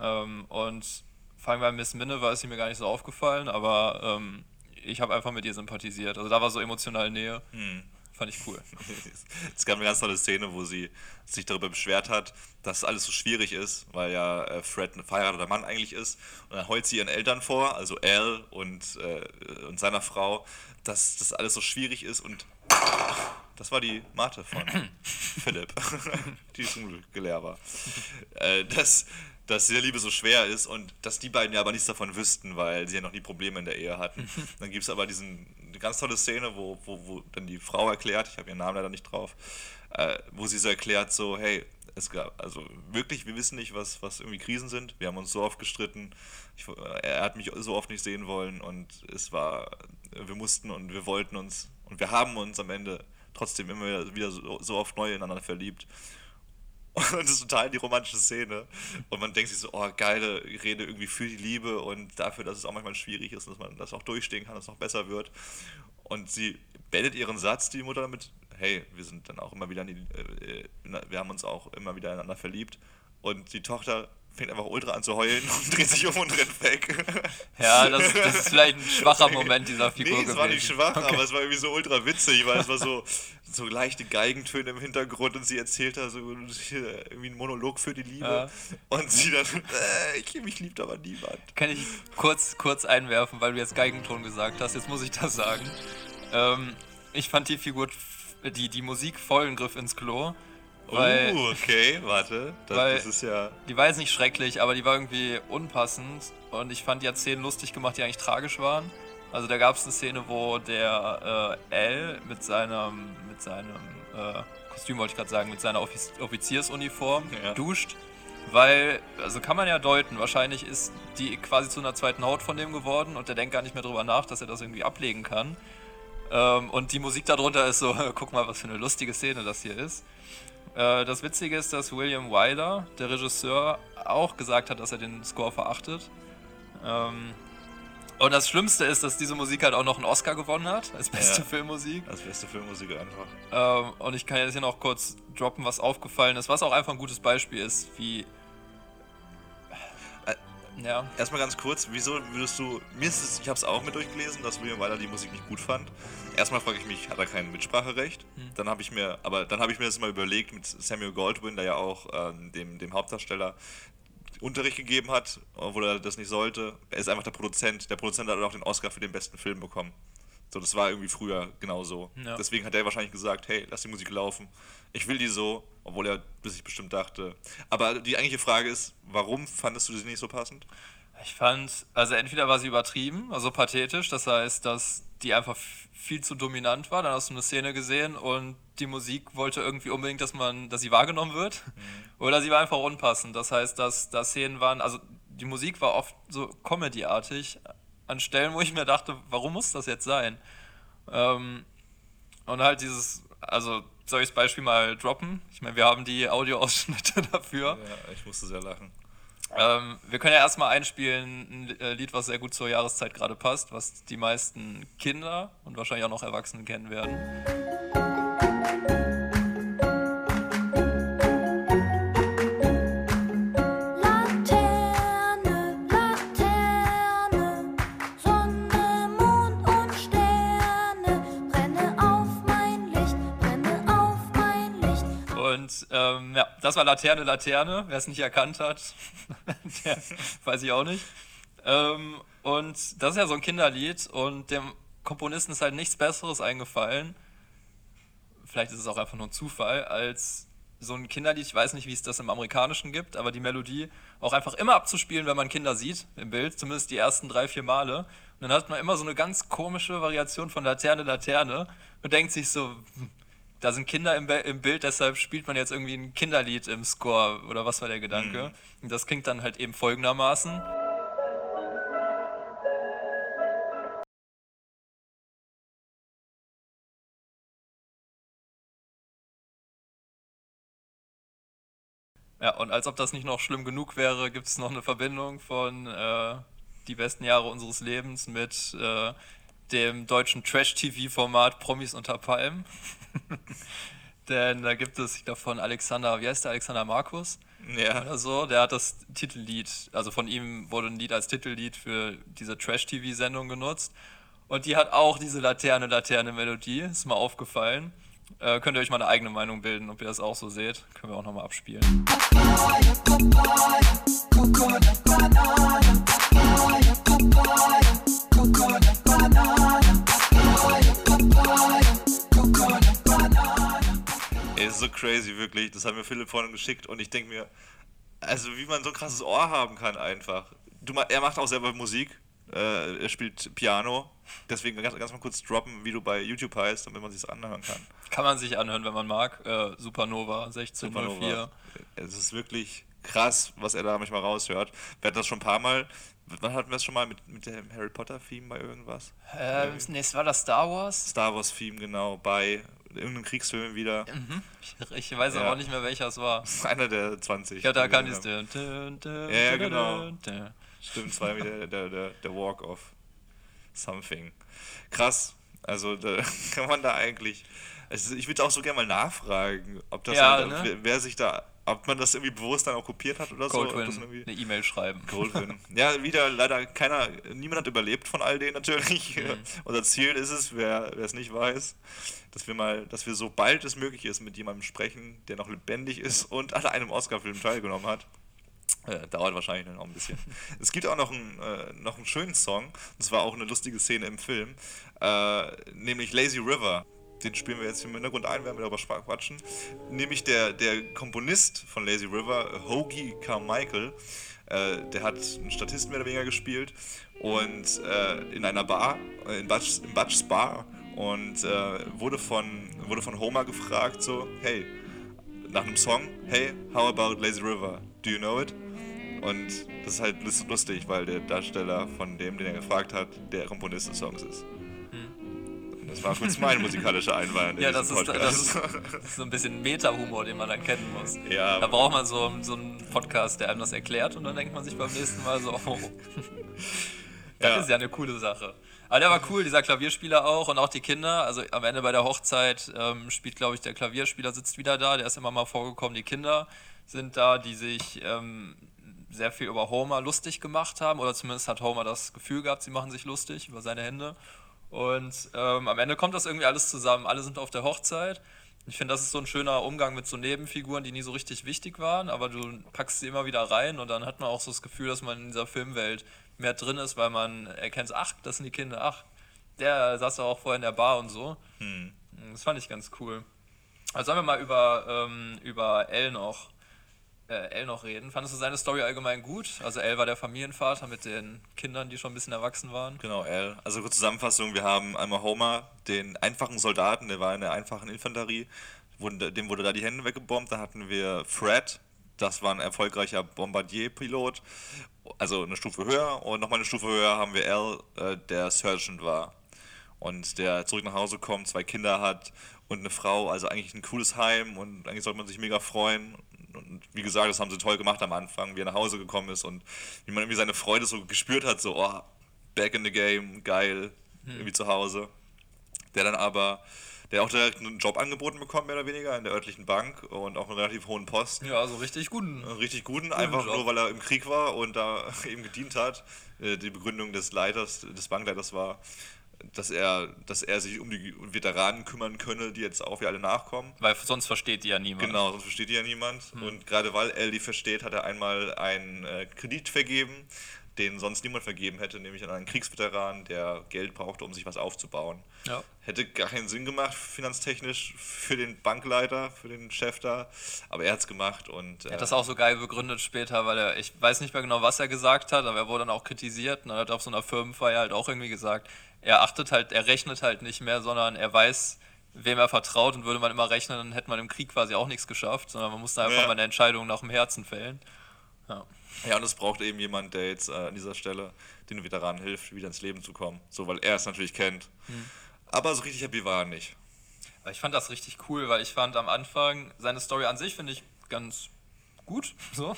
Ähm, und vor allem bei Miss Minne es sie mir gar nicht so aufgefallen, aber ähm, ich habe einfach mit ihr sympathisiert. Also da war so emotionale Nähe. Hm. Fand ich cool. Es gab eine ganz tolle Szene, wo sie sich darüber beschwert hat, dass alles so schwierig ist, weil ja äh, Fred ein verheirateter Mann eigentlich ist. Und dann heult sie ihren Eltern vor, also Al und, äh, und seiner Frau, dass das alles so schwierig ist. Und das war die Mate von Philipp, die zum Glück geleert war. Äh, dass, dass der Liebe so schwer ist und dass die beiden ja aber nichts davon wüssten, weil sie ja noch nie Probleme in der Ehe hatten. Dann gibt es aber diesen, ganz tolle Szene, wo, wo, wo dann die Frau erklärt, ich habe ihren Namen leider nicht drauf, äh, wo sie so erklärt, so, hey, es gab, also wirklich, wir wissen nicht, was, was irgendwie Krisen sind. Wir haben uns so oft gestritten. Ich, er hat mich so oft nicht sehen wollen und es war, wir mussten und wir wollten uns und wir haben uns am Ende trotzdem immer wieder so, so oft neu ineinander verliebt. Und das ist total die romantische Szene. Und man denkt sich so, oh, geile Rede irgendwie für die Liebe und dafür, dass es auch manchmal schwierig ist und dass man das auch durchstehen kann, dass es noch besser wird. Und sie beendet ihren Satz, die Mutter, damit, hey, wir sind dann auch immer wieder, die, äh, wir haben uns auch immer wieder ineinander verliebt. Und die Tochter fängt einfach ultra an zu heulen und dreht sich um und rennt weg. Ja, das, das ist vielleicht ein schwacher Moment dieser Figur Nee, es war nicht gewesen. schwach, Okay. aber es war irgendwie so ultra witzig, weil es war so, so leichte Geigentöne im Hintergrund und sie erzählt da so irgendwie einen Monolog für die Liebe. Ja. Und sie dann, äh, ich, mich liebt aber niemand. Kann ich kurz, kurz einwerfen, weil du jetzt Geigenton gesagt hast. Jetzt muss ich das sagen. Ähm, ich fand die Figur, die, die Musik vollen Griff ins Klo. Weil uh, okay, warte. Das, weil- das ist ja. die war jetzt nicht schrecklich, aber die war irgendwie unpassend. Und ich fand, die hat Szenen lustig gemacht, die eigentlich tragisch waren. Also da gab es eine Szene, wo der äh, L mit seinem, mit seinem äh, Kostüm, wollte ich gerade sagen, mit seiner Offiz Offiziersuniform Ja. duscht. Weil, also kann man ja deuten, wahrscheinlich ist die quasi zu einer zweiten Haut von dem geworden und der denkt gar nicht mehr drüber nach, dass er das irgendwie ablegen kann. Ähm, und die Musik darunter ist so, guck mal, was für eine lustige Szene das hier ist. Äh, das Witzige ist, dass William Wyler, der Regisseur, auch gesagt hat, dass er den Score verachtet. Ähm, und das Schlimmste ist, dass diese Musik halt auch noch einen Oscar gewonnen hat, als beste Ja. Filmmusik. Das beste Filmmusik einfach. Ähm, und ich kann jetzt hier noch kurz droppen, was aufgefallen ist, was auch einfach ein gutes Beispiel ist, wie. Ja. Erstmal ganz kurz, wieso würdest du. Mir ist es, ich habe es auch mit durchgelesen, dass William Wyler die Musik nicht gut fand. Erstmal frage ich mich, hat er kein Mitspracherecht? Dann habe ich mir, aber dann habe ich mir das mal überlegt mit Samuel Goldwyn, der ja auch ähm, dem, dem Hauptdarsteller Unterricht gegeben hat, obwohl er das nicht sollte. Er ist einfach der Produzent. Der Produzent hat auch den Oscar für den besten Film bekommen. So, das war irgendwie früher genauso. Ja. Deswegen hat er wahrscheinlich gesagt, hey, lass die Musik laufen. Ich will die so, obwohl er sich bestimmt dachte. Aber die eigentliche Frage ist, warum fandest du sie nicht so passend? Ich fand, also entweder war sie übertrieben, also pathetisch, das heißt, dass die einfach viel zu dominant war. Dann hast du eine Szene gesehen und die Musik wollte irgendwie unbedingt, dass man, dass sie wahrgenommen wird. Oder sie war einfach unpassend. Das heißt, dass da Szenen waren, also die Musik war oft so Comedy-artig an Stellen, wo ich mir dachte, warum muss das jetzt sein? Ähm, und halt dieses, also soll ich das Beispiel mal droppen? Ich meine, wir haben die Audioausschnitte dafür. Ja, ich musste sehr lachen. Ähm, wir können ja erstmal einspielen, ein äh, Lied, was sehr gut zur Jahreszeit gerade passt, was die meisten Kinder und wahrscheinlich auch noch Erwachsene kennen werden. Das war Laterne, Laterne. Wer es nicht erkannt hat, der weiß ich auch nicht. Ähm, und das ist ja so ein Kinderlied und dem Komponisten ist halt nichts Besseres eingefallen. Vielleicht ist es auch einfach nur ein Zufall, als so ein Kinderlied, ich weiß nicht, wie es das im Amerikanischen gibt, aber die Melodie auch einfach immer abzuspielen, wenn man Kinder sieht im Bild, zumindest die ersten drei, vier Male. Und dann hat man immer so eine ganz komische Variation von Laterne, Laterne und denkt sich so, da sind Kinder im, im Bild, deshalb spielt man jetzt irgendwie ein Kinderlied im Score oder was war der Gedanke. Und das klingt dann halt eben folgendermaßen. Ja, und als ob das nicht noch schlimm genug wäre, gibt es noch eine Verbindung von äh, die besten Jahre unseres Lebens mit äh, dem deutschen Trash-TV-Format Promis unter Palmen. Denn da gibt es, ich glaube, von Alexander, wie heißt der, Alexander Markus Ja. oder so, der hat das Titellied, also von ihm wurde ein Lied als Titellied für diese Trash-TV-Sendung genutzt. Und die hat auch diese Laterne-Laterne-Melodie, ist mal aufgefallen. Äh, könnt ihr euch mal eine eigene Meinung bilden, ob ihr das auch so seht. Können wir auch nochmal abspielen. Ey, ist so crazy, wirklich. Das hat mir Philipp vorhin geschickt und ich denke mir, also wie man so ein krasses Ohr haben kann einfach. Du, er macht auch selber Musik. Äh, er spielt Piano. Deswegen ganz, ganz mal kurz droppen, wie du bei YouTube heißt, damit man sich anhören kann. Kann man sich anhören, wenn man mag. Äh, Supernova 1604. Supernova. Es ist wirklich krass, was er da manchmal raushört. Wir hatten das schon ein paar Mal. Wann hatten wir es schon mal mit, mit dem Harry Potter-Theme bei irgendwas? Ähm, nee, es war das Star Wars. Star Wars-Theme, genau, bei irgendeinem Kriegsfilm wieder. Ich weiß Ja. auch nicht mehr, welcher es war. Einer der 20. Ja, da kann ich es. Ja, Ja, genau. Stimmt, es war wieder der, der, der Walk of Something. Krass. Also da kann man da eigentlich. Also ich würde auch so gerne mal nachfragen, ob das Ja, halt, ne? wer sich da, ob man das irgendwie bewusst dann auch kopiert hat oder so. Goldwyn irgendwie eine E-Mail schreiben. Goldwyn. Ja, wieder leider keiner, niemand hat überlebt von all denen natürlich. Mhm. Unser Ziel ist es, wer wer es nicht weiß, dass wir mal, dass wir so bald es möglich ist, mit jemandem sprechen, der noch lebendig ist und an einem Oscar-Film teilgenommen hat. Äh, dauert wahrscheinlich noch ein bisschen. es gibt auch noch einen, äh, noch einen schönen Song, das war auch eine lustige Szene im Film, äh, nämlich Lazy River. Den spielen wir jetzt im Hintergrund ein, werden wir darüber quatschen. Nämlich der, der Komponist von Lazy River, Hoagie Carmichael, äh, der hat einen Statisten mehr oder weniger gespielt und äh, in einer Bar, äh, in Butch's, in Butch's Bar und äh, wurde, von, wurde von Homer gefragt so, hey, nach einem Song, hey, how about Lazy River? Do you know it? Und das ist halt lust- lustig, weil der Darsteller von dem, den er gefragt hat, der Komponist des Songs ist. Das war kurz mein musikalischer Hm. Ja, das ist, das, ist, das ist so ein bisschen Meta-Humor, den man dann kennen muss. Ja. Da braucht man so, so einen Podcast, der einem das erklärt und dann denkt man sich beim nächsten Mal so, oh, das Ja. ist ja eine coole Sache. Aber der war cool, dieser Klavierspieler auch und auch die Kinder. Also am Ende bei der Hochzeit ähm, spielt, glaube ich, der Klavierspieler sitzt wieder da, der ist immer mal vorgekommen. Die Kinder sind da, die sich ähm, sehr viel über Homer lustig gemacht haben oder zumindest hat Homer das Gefühl gehabt, sie machen sich lustig über seine Hände. Und ähm, am Ende kommt das irgendwie alles zusammen. Alle sind auf der Hochzeit. Ich finde, das ist so ein schöner Umgang mit so Nebenfiguren, die nie so richtig wichtig waren, aber du packst sie immer wieder rein und dann hat man auch so das Gefühl, dass man in dieser Filmwelt mehr drin ist, weil man erkennt, ach, das sind die Kinder, ach, der saß doch auch vorher in der Bar und so. Das fand ich ganz cool. Also sollen wir mal über, ähm, über L noch, äh, L noch reden. Fandest du seine Story allgemein gut? Also L war der Familienvater mit den Kindern, die schon ein bisschen erwachsen waren. Genau, L. Also kurze Zusammenfassung, wir haben einmal Homer, den einfachen Soldaten, der war in der einfachen Infanterie, dem wurde da die Hände weggebombt. Dann hatten wir Fred, das war ein erfolgreicher Bombardier-Pilot, also eine Stufe höher. Und nochmal eine Stufe höher haben wir L, äh, der Sergeant war. Und der zurück nach Hause kommt, zwei Kinder hat und eine Frau, also eigentlich ein cooles Heim und eigentlich sollte man sich mega freuen. Und wie gesagt, das haben sie toll gemacht am Anfang, wie er nach Hause gekommen ist und wie man irgendwie seine Freude so gespürt hat, so, oh, back in the game, geil, irgendwie zu Hause. Der dann aber, der auch direkt einen Job angeboten bekommt, mehr oder weniger, in der örtlichen Bank und auch einen relativ hohen Posten. Ja, also richtig guten. Einen richtig guten, einfach Job. nur weil er im Krieg war und da eben gedient hat. Äh, Die Begründung des Leiters, des Bankleiters war, dass er, dass er sich um die Veteranen kümmern könne, die jetzt auch wie alle nachkommen. Weil sonst versteht die ja niemand. Genau, sonst versteht die ja niemand. Und gerade weil er die versteht, hat er einmal einen äh, Kredit vergeben, den sonst niemand vergeben hätte, nämlich an einen Kriegsveteran, der Geld brauchte, um sich was aufzubauen. Ja. Hätte gar keinen Sinn gemacht, finanztechnisch, für den Bankleiter, für den Chef da, aber er hat es gemacht und Er äh, hat das auch so geil begründet später, weil er, ich weiß nicht mehr genau, was er gesagt hat, aber er wurde dann auch kritisiert und er hat auf so einer Firmenfeier halt auch irgendwie gesagt, er achtet halt, er rechnet halt nicht mehr, sondern er weiß, wem er vertraut und würde man immer rechnen, dann hätte man im Krieg quasi auch nichts geschafft, sondern man musste einfach Ja. mal eine Entscheidung nach dem Herzen fällen. Ja. Ja, und es braucht eben jemand, der jetzt äh, an dieser Stelle den Veteranen hilft, wieder ins Leben zu kommen. So, weil er es natürlich kennt. Hm. Aber so richtig happy war er nicht. Aber ich fand das richtig cool, weil ich fand am Anfang seine Story an sich finde ich ganz gut. So.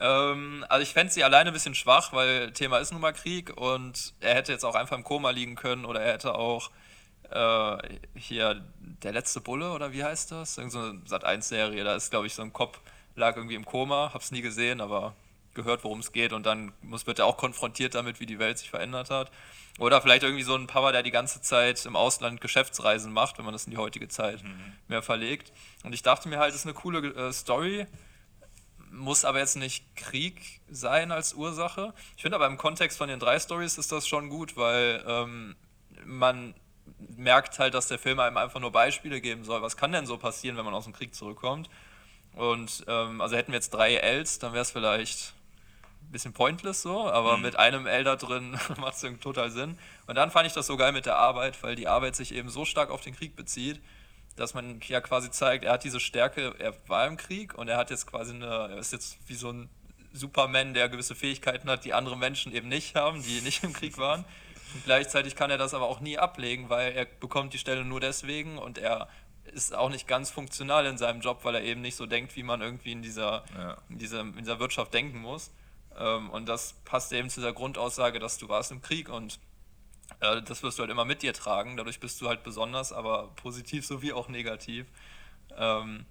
ähm, also ich fände sie alleine ein bisschen schwach, weil Thema ist nun mal Krieg und er hätte jetzt auch einfach im Koma liegen können oder er hätte auch äh, hier der letzte Bulle oder wie heißt das? Irgend so eine Sat 1 Serie, da ist glaube ich so ein Kopf lag irgendwie im Koma, hab's nie gesehen, aber gehört, worum es geht und dann muss, wird er auch konfrontiert damit, wie die Welt sich verändert hat. Oder vielleicht irgendwie so ein Papa, der die ganze Zeit im Ausland Geschäftsreisen macht, wenn man das in die heutige Zeit mehr verlegt. Und ich dachte mir halt, das ist eine coole äh, Story, muss aber jetzt nicht Krieg sein als Ursache. Ich finde aber im Kontext von den drei Stories ist das schon gut, weil ähm, man merkt halt, dass der Film einem einfach nur Beispiele geben soll. Was kann denn so passieren, wenn man aus dem Krieg zurückkommt? Und ähm, also hätten wir jetzt drei Ls, dann wäre es vielleicht ein bisschen pointless so, aber mit einem L da drin macht es irgendwie total Sinn. Und dann fand ich das so geil mit der Arbeit, weil die Arbeit sich eben so stark auf den Krieg bezieht, dass man ja quasi zeigt, er hat diese Stärke, er war im Krieg und er hat jetzt quasi eine, er ist jetzt wie so ein Superman, der gewisse Fähigkeiten hat, die andere Menschen eben nicht haben, die nicht im Krieg waren. Und gleichzeitig kann er das aber auch nie ablegen, weil er bekommt die Stelle nur deswegen und er ist auch nicht ganz funktional in seinem Job, weil er eben nicht so denkt, wie man irgendwie in dieser, Ja. in dieser, in dieser Wirtschaft denken muss. Ähm, und das passt eben zu dieser Grundaussage, dass du warst im Krieg und äh, das wirst du halt immer mit dir tragen. Dadurch bist du halt besonders, aber positiv sowie auch negativ. Ähm,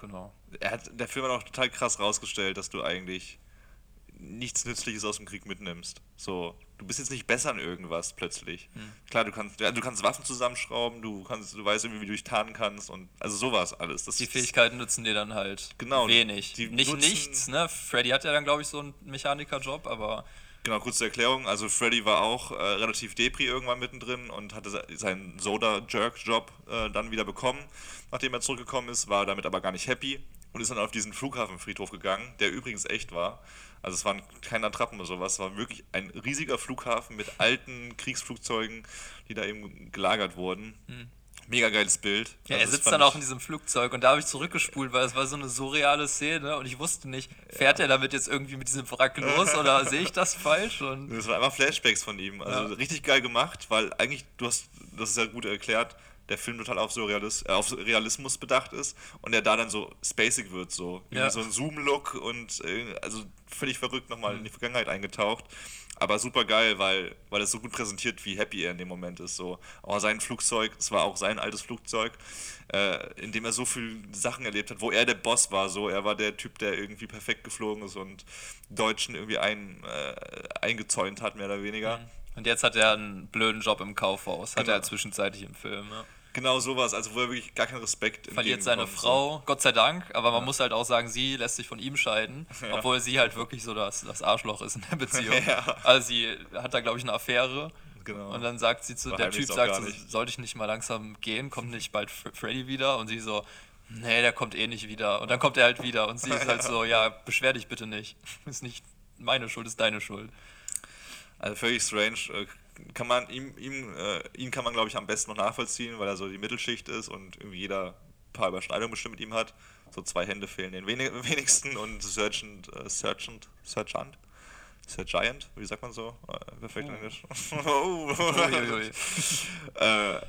genau. Er hat, der Film hat auch total krass rausgestellt, dass du eigentlich nichts Nützliches aus dem Krieg mitnimmst. So, du bist jetzt nicht besser in irgendwas plötzlich. Hm. Klar, du kannst, du kannst Waffen zusammenschrauben, du kannst, du weißt irgendwie, wie du dich tarnen kannst und also sowas alles. Das Die Fähigkeiten nützen dir dann halt Genau, wenig. die nicht nutzen- nichts, ne? Freddy hat ja dann, glaube ich, so einen Mechanikerjob, aber Genau, kurze Erklärung. Also Freddy war auch äh, relativ Depri irgendwann mittendrin und hatte se- seinen Soda-Jerk-Job äh, dann wieder bekommen, nachdem er zurückgekommen ist, war damit aber gar nicht happy und ist dann auf diesen Flughafenfriedhof gegangen, der übrigens echt war. Also es waren keine Attrappen oder sowas, es war wirklich ein riesiger Flughafen mit alten Kriegsflugzeugen, die da eben gelagert wurden. Mega geiles Bild. Ja, Also er sitzt dann auch in diesem Flugzeug und da habe ich zurückgespult, weil es war so eine surreale Szene und ich wusste nicht, fährt er damit jetzt irgendwie mit diesem Wrack los oder sehe ich das falsch? Und Das waren einfach Flashbacks von ihm. Also Ja. richtig geil gemacht, weil eigentlich, du hast, das ist ja gut erklärt, der Film total auf, Surrealis, äh, auf Realismus bedacht ist und der da dann so spacig wird, so. Ja. so ein Zoom-Look und äh, also völlig verrückt nochmal Mhm. in die Vergangenheit eingetaucht. Aber super geil, weil, weil es so gut präsentiert, wie happy er in dem Moment ist. So. Aber sein Flugzeug, es war auch sein altes Flugzeug, äh, in dem er so viele Sachen erlebt hat, wo er der Boss war. So. Er war der Typ, der irgendwie perfekt geflogen ist und Deutschen irgendwie ein, äh, eingezäunt hat, mehr oder weniger. Und jetzt hat er einen blöden Job im Kaufhaus, hat Genau. er zwischenzeitlich im Film. Ja. Genau sowas, also wo er wirklich gar keinen Respekt Verliert seine Frau, Gott sei Dank, aber man muss halt auch sagen, sie lässt sich von ihm scheiden, Ja. obwohl sie halt wirklich so das, das Arschloch ist in der Beziehung. Ja. Also sie hat da, glaube ich, eine Affäre. Genau. Und dann sagt sie zu, der Verheimlicht's Typ sagt so, sollte ich nicht mal langsam gehen, kommt nicht bald Fre- Freddy wieder? Und sie so, nee, der kommt eh nicht wieder. Und dann kommt er halt wieder und sie ist halt so, ja, beschwer dich bitte nicht. Ist nicht meine Schuld, ist deine Schuld. Also völlig strange. Kann man ihm, ihm äh, ihn kann man glaube ich am besten noch nachvollziehen, weil er so die Mittelschicht ist und irgendwie jeder ein paar Überschneidungen bestimmt mit ihm hat. So zwei Hände fehlen den wenig, wenigsten und Sergeant, äh, Sergeant, Sergeant, Sergeant, wie sagt man so? Äh, perfekt in Englisch. oh. Uiuiui. äh,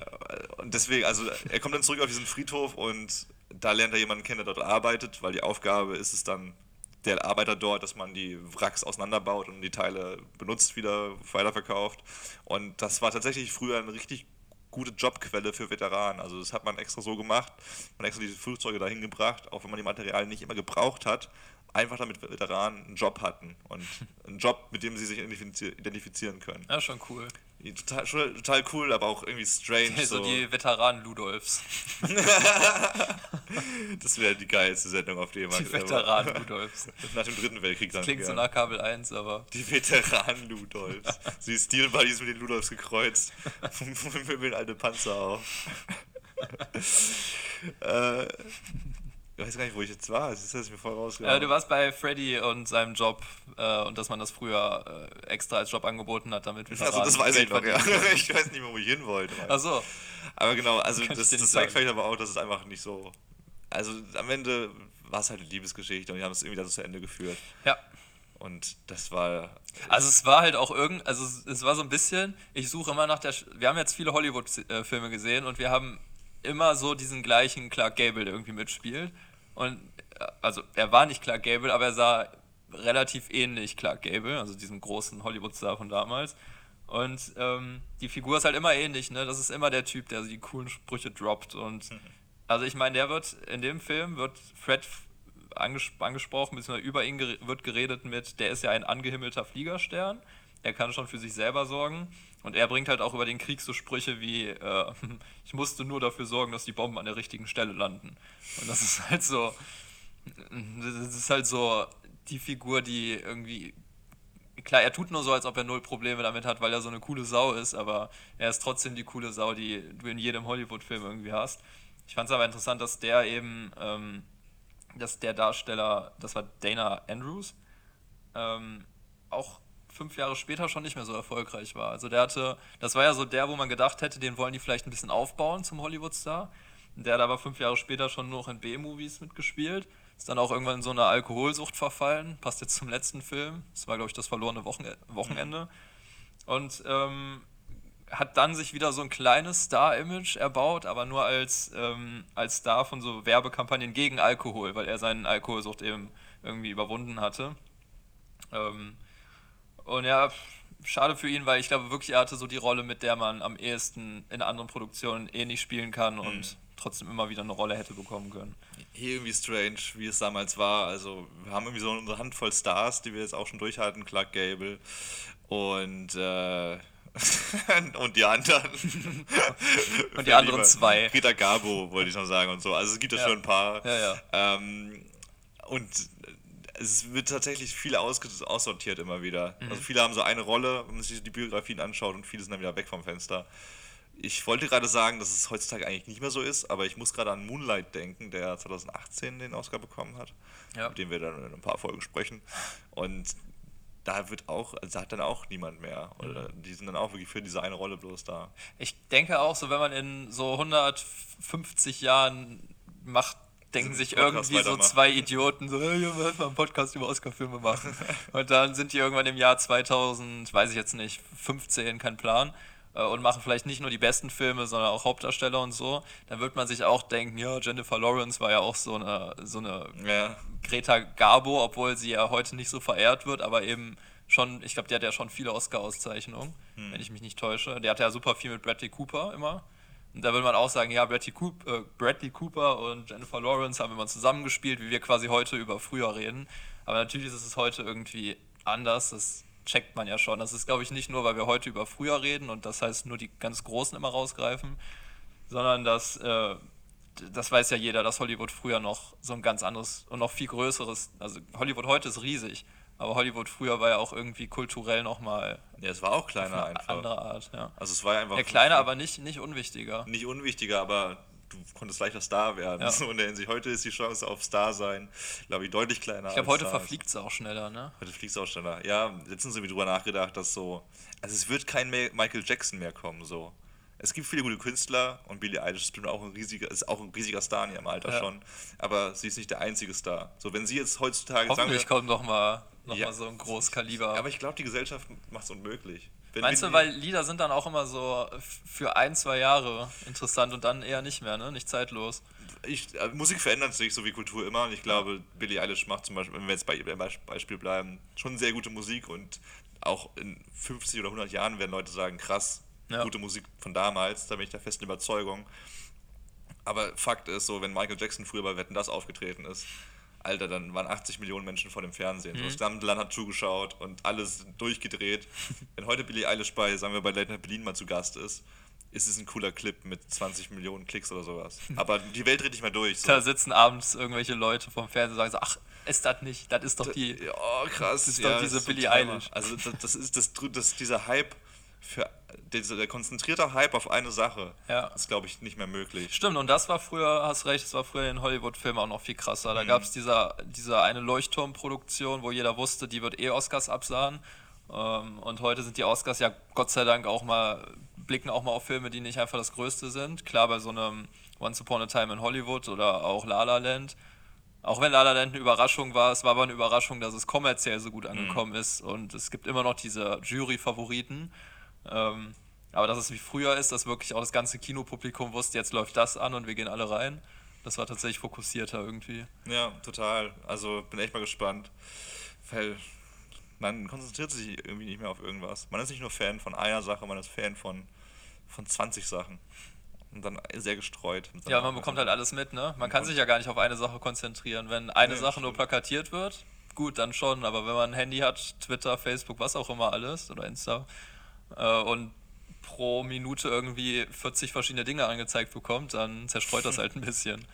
und deswegen, also er kommt dann zurück auf diesen Friedhof und da lernt er jemanden kennen, der dort arbeitet, weil die Aufgabe ist es dann, der Arbeiter dort, dass man die Wracks auseinanderbaut und die Teile benutzt wieder, weiterverkauft. Und das war tatsächlich früher eine richtig gute Jobquelle für Veteranen. Also das hat man extra so gemacht, man hat extra diese Flugzeuge dahin gebracht, auch wenn man die Materialien nicht immer gebraucht hat, einfach damit Veteranen einen Job hatten und einen Job, mit dem sie sich identifizi- identifizieren können. Ja, schon cool. Total, total cool, aber auch irgendwie strange. so, So die Veteranen Ludolfs. das wäre die geilste Sendung auf die jemand. Die Veteranen Ludolfs. Nach dem dritten Weltkrieg dann. Klingt so nach Kabel 1, aber. Die Veteranen Ludolfs. Sie Steel Buddies mit den Ludolfs gekreuzt. Möbeln alte Panzer auf. äh, ich weiß gar nicht, wo ich jetzt war. Das ist mir voll rausgegangen. Äh, du warst bei Freddy und seinem Job äh, und dass man das früher äh, extra als Job angeboten hat, damit Also das weiß ich noch, ja. Ich weiß nicht mehr, wo ich hin wollte. Ach so. Aber genau, also Kann das, das zeigt vielleicht aber auch, dass es einfach nicht so... Also am Ende war es halt eine Liebesgeschichte und die haben es irgendwie dann zu Ende geführt. Ja. Und das war... Also es war halt auch irgend, also es- es war so ein bisschen, ich suche immer nach der, wir haben jetzt viele Hollywood-Filme gesehen und wir haben immer so diesen gleichen Clark Gable, der irgendwie mitspielt. Und äh, also er war nicht Clark Gable, aber er sah relativ ähnlich Clark Gable, also diesem großen Hollywood-Star von damals. Und ähm, die Figur ist halt immer ähnlich, ne? Das ist immer der Typ, der die coolen Sprüche droppt. Und also ich meine, der wird in dem Film wird Fred anges angesprochen, beziehungsweise über ihn gere wird geredet mit, der ist ja ein angehimmelter Fliegerstern, er kann schon für sich selber sorgen und er bringt halt auch über den Krieg so Sprüche wie, äh, ich musste nur dafür sorgen, dass die Bomben an der richtigen Stelle landen. Und das ist halt so, das ist halt so die Figur, die irgendwie klar, er tut nur so, als ob er null Probleme damit hat, weil er so eine coole Sau ist, aber er ist trotzdem die coole Sau, die du in jedem Hollywood-Film irgendwie hast. Ich fand es aber interessant, dass der eben, ähm, dass der Darsteller, das war Dana Andrews, ähm, auch fünf Jahre später schon nicht mehr so erfolgreich war. Also der hatte, das war ja so der, wo man gedacht hätte, den wollen die vielleicht ein bisschen aufbauen zum Hollywood-Star. Der hat aber fünf Jahre später schon noch in B-Movies mitgespielt ist dann auch irgendwann in so eine Alkoholsucht verfallen. Passt jetzt zum letzten Film. Das war, glaube ich, das verlorene Wochen Wochenende. Und ähm, hat dann sich wieder so ein kleines Star-Image erbaut, aber nur als, ähm, als Star von so Werbekampagnen gegen Alkohol, weil er seine Alkoholsucht eben irgendwie überwunden hatte. Ähm, und ja, schade für ihn, weil ich glaube wirklich, er hatte so die Rolle, mit der man am ehesten in anderen Produktionen eh nicht spielen kann und mhm. trotzdem immer wieder eine Rolle hätte bekommen können hier irgendwie strange, wie es damals war. Also wir haben irgendwie so unsere Handvoll Stars, die wir jetzt auch schon durchhalten, Clark Gable und äh, und die anderen. und die anderen zwei. Rita Gabo, wollte ich noch sagen und so. Also es gibt ja, schon ein paar. Ja, ja. Ähm, und es wird tatsächlich viel aussortiert immer wieder. Mhm. Also viele haben so eine Rolle, wenn man sich die Biografien anschaut und viele sind dann wieder weg vom Fenster. Ich wollte gerade sagen, dass es heutzutage eigentlich nicht mehr so ist, aber ich muss gerade an Moonlight denken, der 2018 den Oscar bekommen hat, ja. mit dem wir dann in ein paar Folgen sprechen. Und da wird auch, also da hat dann auch niemand mehr. Oder mhm. die sind dann auch wirklich für diese eine Rolle bloß da. Ich denke auch, so wenn man in so 150 Jahren macht, denken sich irgendwie so zwei Idioten, so, hey, wir mal einen Podcast über Oscar-Filme machen. und dann sind die irgendwann im Jahr 2000, weiß ich jetzt nicht, 15, kein Plan äh, und machen vielleicht nicht nur die besten Filme, sondern auch Hauptdarsteller und so, dann wird man sich auch denken, ja, Jennifer Lawrence war ja auch so eine, so eine ja. Greta Garbo, obwohl sie ja heute nicht so verehrt wird, aber eben schon, ich glaube, die hat ja schon viele Oscar-Auszeichnungen, hm. wenn ich mich nicht täusche. Der hat ja super viel mit Bradley Cooper immer. Und da würde man auch sagen, ja, Bradley, äh, Bradley Cooper und Jennifer Lawrence haben immer zusammengespielt, wie wir quasi heute über früher reden. Aber natürlich ist es heute irgendwie anders. Das checkt man ja schon. Das ist, glaube ich, nicht nur, weil wir heute über früher reden und das heißt nur die ganz Großen immer rausgreifen, sondern dass, äh, das weiß ja jeder, dass Hollywood früher noch so ein ganz anderes und noch viel größeres, also Hollywood heute ist riesig, aber Hollywood früher war ja auch irgendwie kulturell nochmal. Ja, es war auch kleiner einfach. Andere Art, ja. Also es war einfach. Ja, kleiner, aber nicht, nicht unwichtiger. Nicht unwichtiger, aber du konntest leichter Star werden. Ja. So in der Hinsicht. Heute ist die Chance auf Star sein, glaube ich, deutlich kleiner. Ich glaube, heute verfliegt es auch schneller, ne? Heute fliegt es auch schneller. Ja, letztens sind wir drüber nachgedacht, dass so. Also es wird kein Michael Jackson mehr kommen, so. Es gibt viele gute Künstler und Billie Eilish ist auch ein riesiger, ist auch ein riesiger Star in ihrem Alter ja. schon. Aber sie ist nicht der einzige Star. So, wenn sie jetzt heutzutage. Hoffentlich sagen kommt noch mal, noch ja, mal so ein Großkaliber. Aber ich glaube, die Gesellschaft macht es unmöglich. Wenn, Meinst du, weil Lieder sind dann auch immer so für ein, zwei Jahre interessant und dann eher nicht mehr, ne? Nicht zeitlos. Ich, äh, Musik verändert sich so wie Kultur immer und ich glaube. Billie Eilish macht zum Beispiel, wenn wir jetzt bei ihrem Beispiel bleiben, schon sehr gute Musik und auch in 50 oder 100 Jahren werden Leute sagen, krass, ja. gute Musik von damals, da bin ich der festen Überzeugung. Aber Fakt ist so, wenn Michael Jackson früher bei Wetten das aufgetreten ist, Alter, dann waren 80 Millionen Menschen vor dem Fernsehen. Mhm. Das gesamte Land hat zugeschaut und alles durchgedreht. Wenn heute Billie Eilish bei, sagen wir, bei Late Night Berlin mal zu Gast ist, ist es ein cooler Clip mit 20 Millionen Klicks oder sowas. Aber die Welt dreht nicht mehr durch. So. Da sitzen abends irgendwelche Leute vom Fernsehen und sagen so, ach, ist das nicht, das ist doch die. Oh, krass. Das ist ja, doch diese Billie Eilish. Also das, das ist das, das, dieser Hype für der, der konzentrierte Hype auf eine Sache ja. ist, glaube ich, nicht mehr möglich. Stimmt, und das war früher, hast recht, das war früher in Hollywood-Filmen auch noch viel krasser. Da mhm. gab es diese, diese eine Leuchtturmproduktion, wo jeder wusste, die wird eh Oscars absahen. Ähm, und heute sind die Oscars ja Gott sei Dank auch mal, blicken auch mal auf Filme, die nicht einfach das Größte sind. Klar, bei so einem Once Upon a Time in Hollywood oder auch La La Land. Auch wenn La La Land eine Überraschung war, es war aber eine Überraschung, dass es kommerziell so gut mhm. angekommen mhm. ist. Und es gibt immer noch diese Jury-Favoriten. Ähm, aber dass es wie früher ist, dass wirklich auch das ganze Kinopublikum wusste, jetzt läuft das an und wir gehen alle rein. Das war tatsächlich fokussierter irgendwie. Ja, total. Also bin echt mal gespannt. Weil man konzentriert sich irgendwie nicht mehr auf irgendwas. Man ist nicht nur Fan von einer Sache, man ist Fan von, von 20 Sachen. und dann sehr gestreut. Ja, man bekommt halt alles mit, ne? Man kann sich ja gar nicht auf eine Sache konzentrieren. Wenn eine Nee, Sache nur plakatiert wird, gut, dann schon. Aber wenn man ein Handy hat, Twitter, Facebook, was auch immer alles oder Insta äh, und pro Minute irgendwie 40 verschiedene Dinge angezeigt bekommt, dann zerstreut das halt ein bisschen.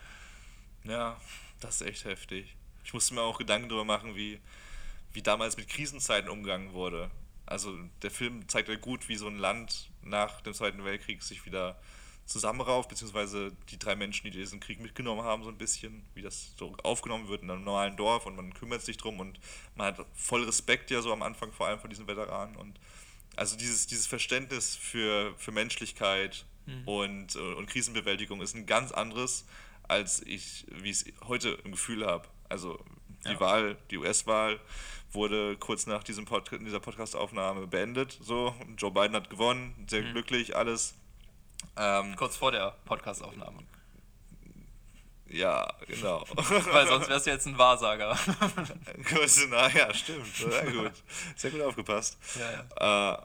Ja, das ist echt heftig. Ich musste mir auch Gedanken darüber machen, wie, wie damals mit Krisenzeiten umgegangen wurde. Also der Film zeigt ja gut, wie so ein Land nach dem Zweiten Weltkrieg sich wieder zusammenrauft, beziehungsweise die drei Menschen, die diesen Krieg mitgenommen haben, so ein bisschen, wie das so aufgenommen wird in einem normalen Dorf und man kümmert sich drum und man hat voll Respekt ja so am Anfang vor allem von diesen Veteranen und also dieses, dieses Verständnis für, für Menschlichkeit und, äh, und Krisenbewältigung ist ein ganz anderes, als ich, wie ich es heute im Gefühl habe. Also die Ja. Wahl, die US-Wahl wurde kurz nach diesem Pod dieser Podcast-Aufnahme beendet. So, Joe Biden hat gewonnen, sehr glücklich, alles. Ähm, Kurz vor der Podcast-Aufnahme. Ja, genau. Weil sonst wärst du jetzt ein Wahrsager. Kurz, na ja, stimmt. Sehr gut. Sehr gut aufgepasst. Ja, Äh,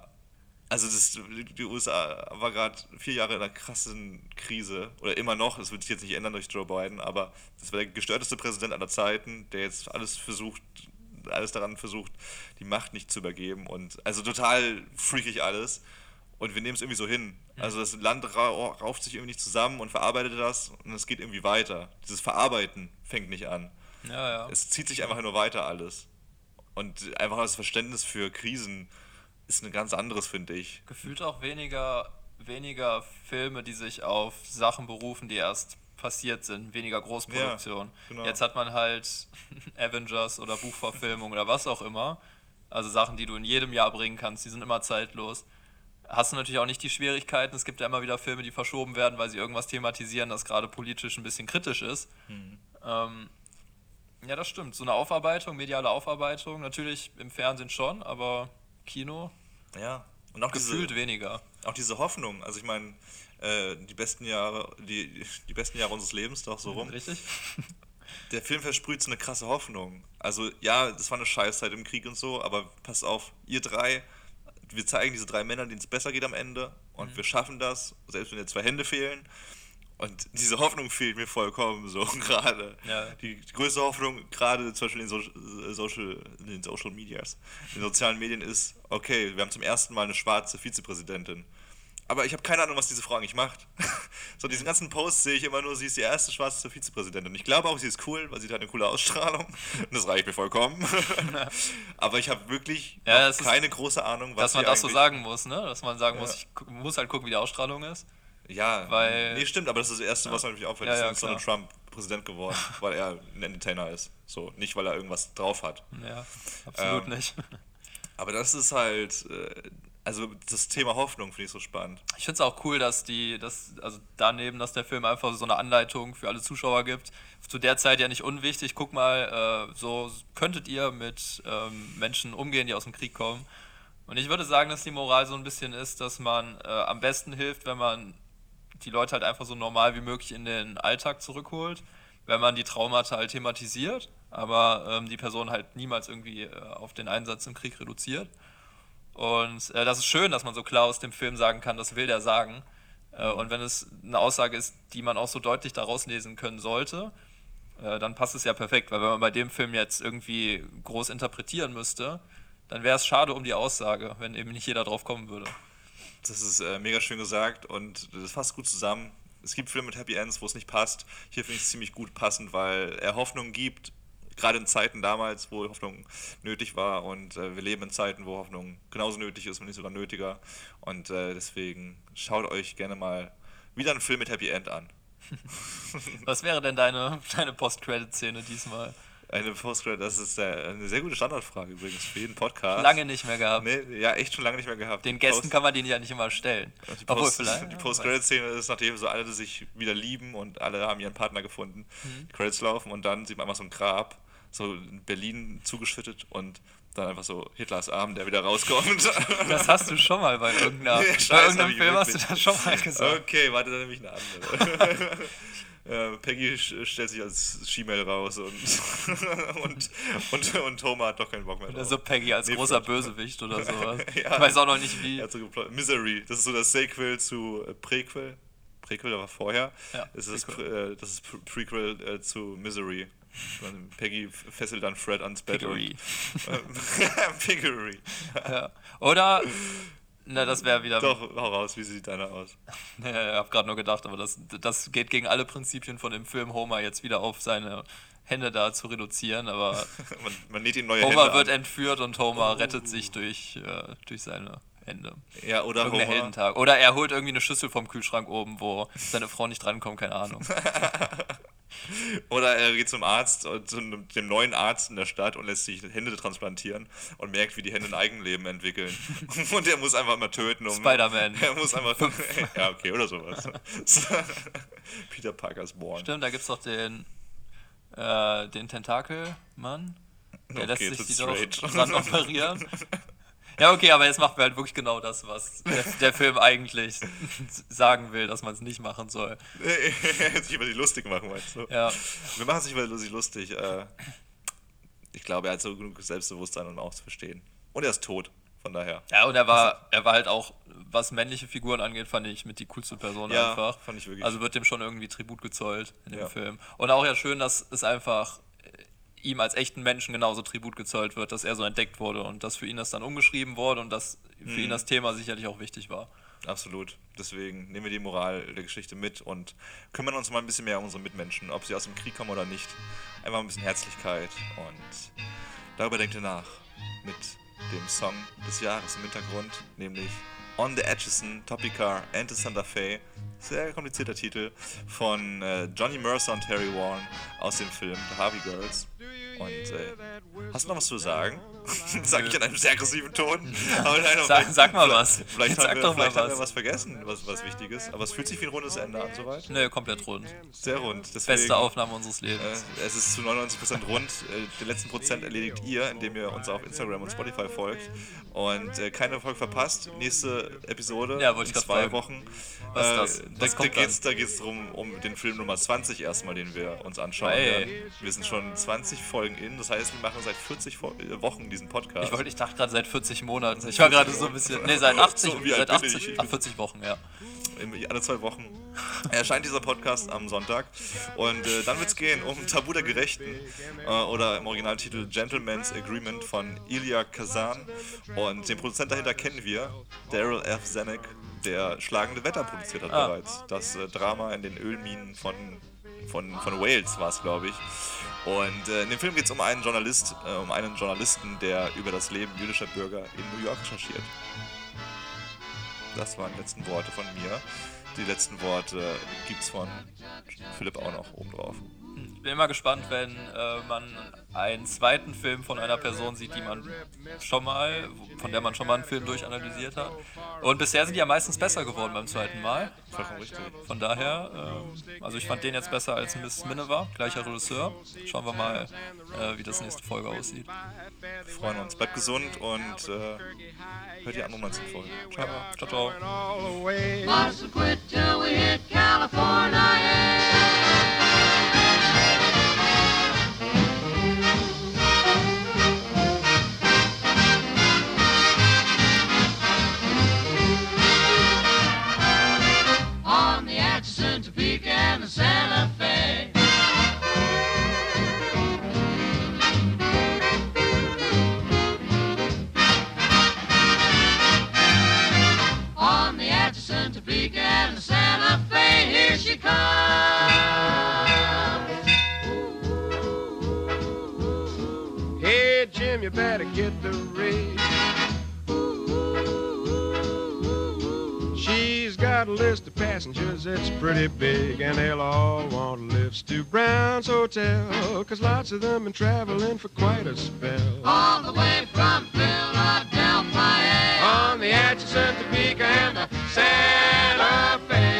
also das, die USA war gerade vier Jahre in einer krassen Krise. Oder immer noch, das wird sich jetzt nicht ändern durch Joe Biden, aber das war der gestörteste Präsident aller Zeiten, der jetzt alles versucht, alles daran versucht, die Macht nicht zu übergeben. Und also total freakig alles. Und wir nehmen es irgendwie so hin. Also das Land ra rauft sich irgendwie nicht zusammen und verarbeitet das und es geht irgendwie weiter. Dieses Verarbeiten fängt nicht an. ja, ja. Es zieht sich einfach nur weiter alles. Und einfach das Verständnis für Krisen ist ein ganz anderes, finde ich. Gefühlt auch weniger, weniger Filme, die sich auf Sachen berufen, die erst passiert sind, weniger Großproduktion. Ja, genau. Jetzt hat man halt Avengers oder Buchverfilmung oder was auch immer. Also Sachen, die du in jedem Jahr bringen kannst, die sind immer zeitlos. Hast du natürlich auch nicht die Schwierigkeiten. Es gibt ja immer wieder Filme, die verschoben werden, weil sie irgendwas thematisieren, das gerade politisch ein bisschen kritisch ist. Hm. Ähm, ja, das stimmt. So eine Aufarbeitung, mediale Aufarbeitung, natürlich im Fernsehen schon, aber Kino Ja. Und auch gefühlt diese, weniger. auch diese Hoffnung. Also ich meine, äh, die besten Jahre, die, die besten Jahre unseres Lebens doch so rum. Richtig? Der Film versprüht so eine krasse Hoffnung. Also ja, das war eine Scheißzeit im Krieg und so, aber passt auf, ihr drei, wir zeigen diese drei Männer, denen es besser geht am Ende und Mhm. wir schaffen das, selbst wenn dir zwei Hände fehlen. Und diese Hoffnung fehlt mir vollkommen so gerade. Ja. Die, die größte Hoffnung, gerade zum Beispiel in, so, äh, Social, in den Social Medias, in den sozialen Medien ist, okay, wir haben zum ersten Mal eine schwarze Vizepräsidentin. Aber ich habe keine Ahnung, was diese Frau eigentlich macht. so, diesen ganzen Post sehe ich immer nur, sie ist die erste schwarze Vizepräsidentin. Ich glaube auch, sie ist cool, weil sie hat eine coole Ausstrahlung. Und das reicht mir vollkommen. Aber ich habe wirklich Ja, es ist- keine große Ahnung, was Dass man das so sagen muss, ne? Dass man sagen Ja. muss, ich muss halt gucken, wie die Ausstrahlung ist. Ja, Weil- nee, stimmt, aber das ist das Erste, was natürlich auffällt, Ja, ist ja, ist Donald. Trump Präsident geworden, weil er ein Entertainer ist. So, nicht weil er irgendwas drauf hat. Ja, absolut Ähm, nicht. Aber das ist halt, äh, also das Thema Hoffnung finde ich so spannend. Ich finde es auch cool, dass die, dass, also daneben, dass der Film einfach so eine Anleitung für alle Zuschauer gibt. Zu der Zeit ja nicht unwichtig. Guck mal, äh, so könntet ihr mit ähm, Menschen umgehen, die aus dem Krieg kommen. Und ich würde sagen, dass die Moral so ein bisschen ist, dass man äh, am besten hilft, wenn man die Leute halt einfach so normal wie möglich in den Alltag zurückholt, wenn man die Traumata halt thematisiert, aber ähm, die Person halt niemals irgendwie äh, auf den Einsatz im Krieg reduziert. Und äh, das ist schön, dass man so klar aus dem Film sagen kann, das will der sagen. Äh, und wenn es eine Aussage ist, die man auch so deutlich daraus lesen können sollte, äh, dann passt es ja perfekt. Weil wenn man bei dem Film jetzt irgendwie groß interpretieren müsste, dann wäre es schade um die Aussage, wenn eben nicht jeder drauf kommen würde. Das ist äh, mega schön gesagt und das fasst gut zusammen. Es gibt Filme mit Happy Ends, wo es nicht passt. Hier finde ich es ziemlich gut passend, weil er Hoffnung gibt, gerade in Zeiten damals, wo Hoffnung nötig war und äh, wir leben in Zeiten, wo Hoffnung genauso nötig ist, wenn nicht sogar nötiger. Und äh, deswegen schaut euch gerne mal wieder einen Film mit Happy End an. Was wäre denn deine, deine Post-Credit-Szene diesmal? Eine Postgrad, das ist äh, eine sehr gute Standardfrage übrigens für jeden Podcast. Lange nicht mehr gehabt. Nee, ja, echt schon lange nicht mehr gehabt. Den Gästen Post- kann man den ja nicht immer stellen. Die Obwohl Post, vielleicht. die Post-Credit-Szene ist, nachdem so alle sich wieder lieben und alle haben ihren Partner gefunden, Mhm. die Credits laufen und dann sieht man einfach so ein Grab, so in Berlin zugeschüttet und dann einfach so Hitlers Arm, der wieder rauskommt. Das hast du schon mal bei, irgendeiner, bei Scheiß, hab irgendeinem Film hast du das schon mal gesagt. okay, warte, dann nehme ich eine andere. Äh, Peggy stellt sich als She-Mail raus und, und, und, und Homer hat doch keinen Bock mehr drauf. so Peggy als Nee, großer Bösewicht oder sowas. Ja. Ich weiß auch noch nicht wie. So Misery, das ist so das Sequel zu äh, Prequel. Prequel, war vorher. Ja, das, ist das, äh, das ist Pre- Prequel äh, zu Misery. Peggy fesselt dann Fred ans Bett. Piggery. Und, Piggery. Ja. Oder, na, das wäre wieder. Doch, hau raus, wie sieht deiner aus? Ich habe gerade nur gedacht, aber das, das geht gegen alle Prinzipien von dem Film, Homer jetzt wieder auf seine Hände da zu reduzieren. Aber Man, man näht ihm neue Homer Hände wird an. entführt und Homer rettet sich durch, äh, durch seine Hände. Ja, oder Irgendein Homer. Heldentag. Oder er holt irgendwie eine Schüssel vom Kühlschrank oben, wo seine Frau nicht drankommt, keine Ahnung. Oder er geht zum Arzt, und zu dem neuen Arzt in der Stadt und lässt sich Hände transplantieren und merkt, wie die Hände ein Eigenleben entwickeln. Und er muss einfach mal töten. Um, Spider-Man. Er muss einfach. ja, okay, oder sowas. Peter Parker's Born. Stimmt, da gibt's doch den, äh, den Tentakelmann. Der Okay, lässt sich die doch dran operieren. Ja, okay, aber jetzt macht wir halt wirklich genau das, was der, der Film eigentlich sagen will, dass man es nicht machen soll. sich über die lustig machen, meinst du? Ja. Wir machen sich über sich lustig. Äh, ich glaube, er hat so genug Selbstbewusstsein, um auch zu verstehen. Und er ist tot, von daher. Ja, und er war, er war halt auch, was männliche Figuren angeht, fand ich mit die coolste Person Ja, einfach. fand ich wirklich. Also wird dem schon irgendwie Tribut gezollt in dem Ja. Film. Und auch ja schön, dass es einfach ihm als echten Menschen genauso Tribut gezollt wird, dass er so entdeckt wurde und dass für ihn das dann umgeschrieben wurde und dass für Mhm. ihn das Thema sicherlich auch wichtig war. Absolut. Deswegen nehmen wir die Moral der Geschichte mit und kümmern uns mal ein bisschen mehr um unsere Mitmenschen, ob sie aus dem Krieg kommen oder nicht. Einfach ein bisschen Herzlichkeit und darüber denkt ihr nach mit dem Song des Jahres im Hintergrund, nämlich On the Atchison, Topicar and the Santa Fe. Sehr komplizierter Titel von äh, Johnny Mercer und Terry Warren aus dem Film The Harvey Girls. Und äh, hast du noch was zu sagen? Sag ich in einem sehr aggressiven Ton. Aber nein, Sag- sag mal was. Vielleicht, Sag haben, wir, vielleicht haben wir was. was vergessen, was, was wichtig ist. Aber es fühlt sich wie ein rundes Ende an, soweit. Nö, komplett rund. Sehr rund. Deswegen, Beste Aufnahme unseres Lebens. äh, es ist zu 99% rund. Äh, den letzten Prozent erledigt ihr, indem ihr uns auf Instagram und Spotify folgt. Und äh, keine Folge verpasst. Nächste Episode Ja, in zwei fragen. Wochen. Was ist Äh, das? Da, Was da geht es da geht's drum, um den Film Nummer 20 erstmal, den wir uns anschauen Ey. werden. Wir sind schon 20 Folgen in. Das heißt, wir machen seit 40 Fo- äh, Wochen diesen Podcast. Ich, wollte, ich dachte gerade seit 40 Monaten. Ich war gerade so ein bisschen. Nee, seit 80, So, seit bin 80, ich? ach, 40 Wochen, ja. alle zwei Wochen erscheint dieser Podcast am Sonntag. Und äh, dann wird es gehen um Tabu der Gerechten äh, oder im Originaltitel Gentleman's Agreement von Ilya Kazan. Und den Produzent dahinter kennen wir, Daryl F. Zanuck, der Schlagende Wetter produziert hat Ah. bereits. Das äh, Drama in den Ölminen von, von, von Wales war es, glaube ich. Und äh, in dem Film geht es um einen Journalist, äh, um einen Journalisten, der über das Leben jüdischer Bürger in New York recherchiert. Das waren die letzten Worte von mir. Die letzten Worte gibt's von Philipp auch noch oben drauf. Ich bin immer gespannt, wenn äh, man einen zweiten Film von einer Person sieht, die man schon mal, von der man schon mal einen Film durchanalysiert hat. Und bisher sind die ja meistens besser geworden beim zweiten Mal. Vollkommen richtig. Von daher, ähm, also ich fand den jetzt besser als Miss Miniver, gleicher Regisseur. Schauen wir mal, äh, wie das nächste Folge aussieht. Wir freuen uns. Bleibt gesund und äh, hört die anderen 19 Folgen. Ciao. Ciao, ciao. Here she comes. Hey, Jim, you better get the rig. She's got a list of passengers that's pretty big, and they'll all want lifts to Brown's Hotel, cause lots of them been traveling for quite a spell. All the way from Philadelphia. On the Atchison, Topeka, and the Santa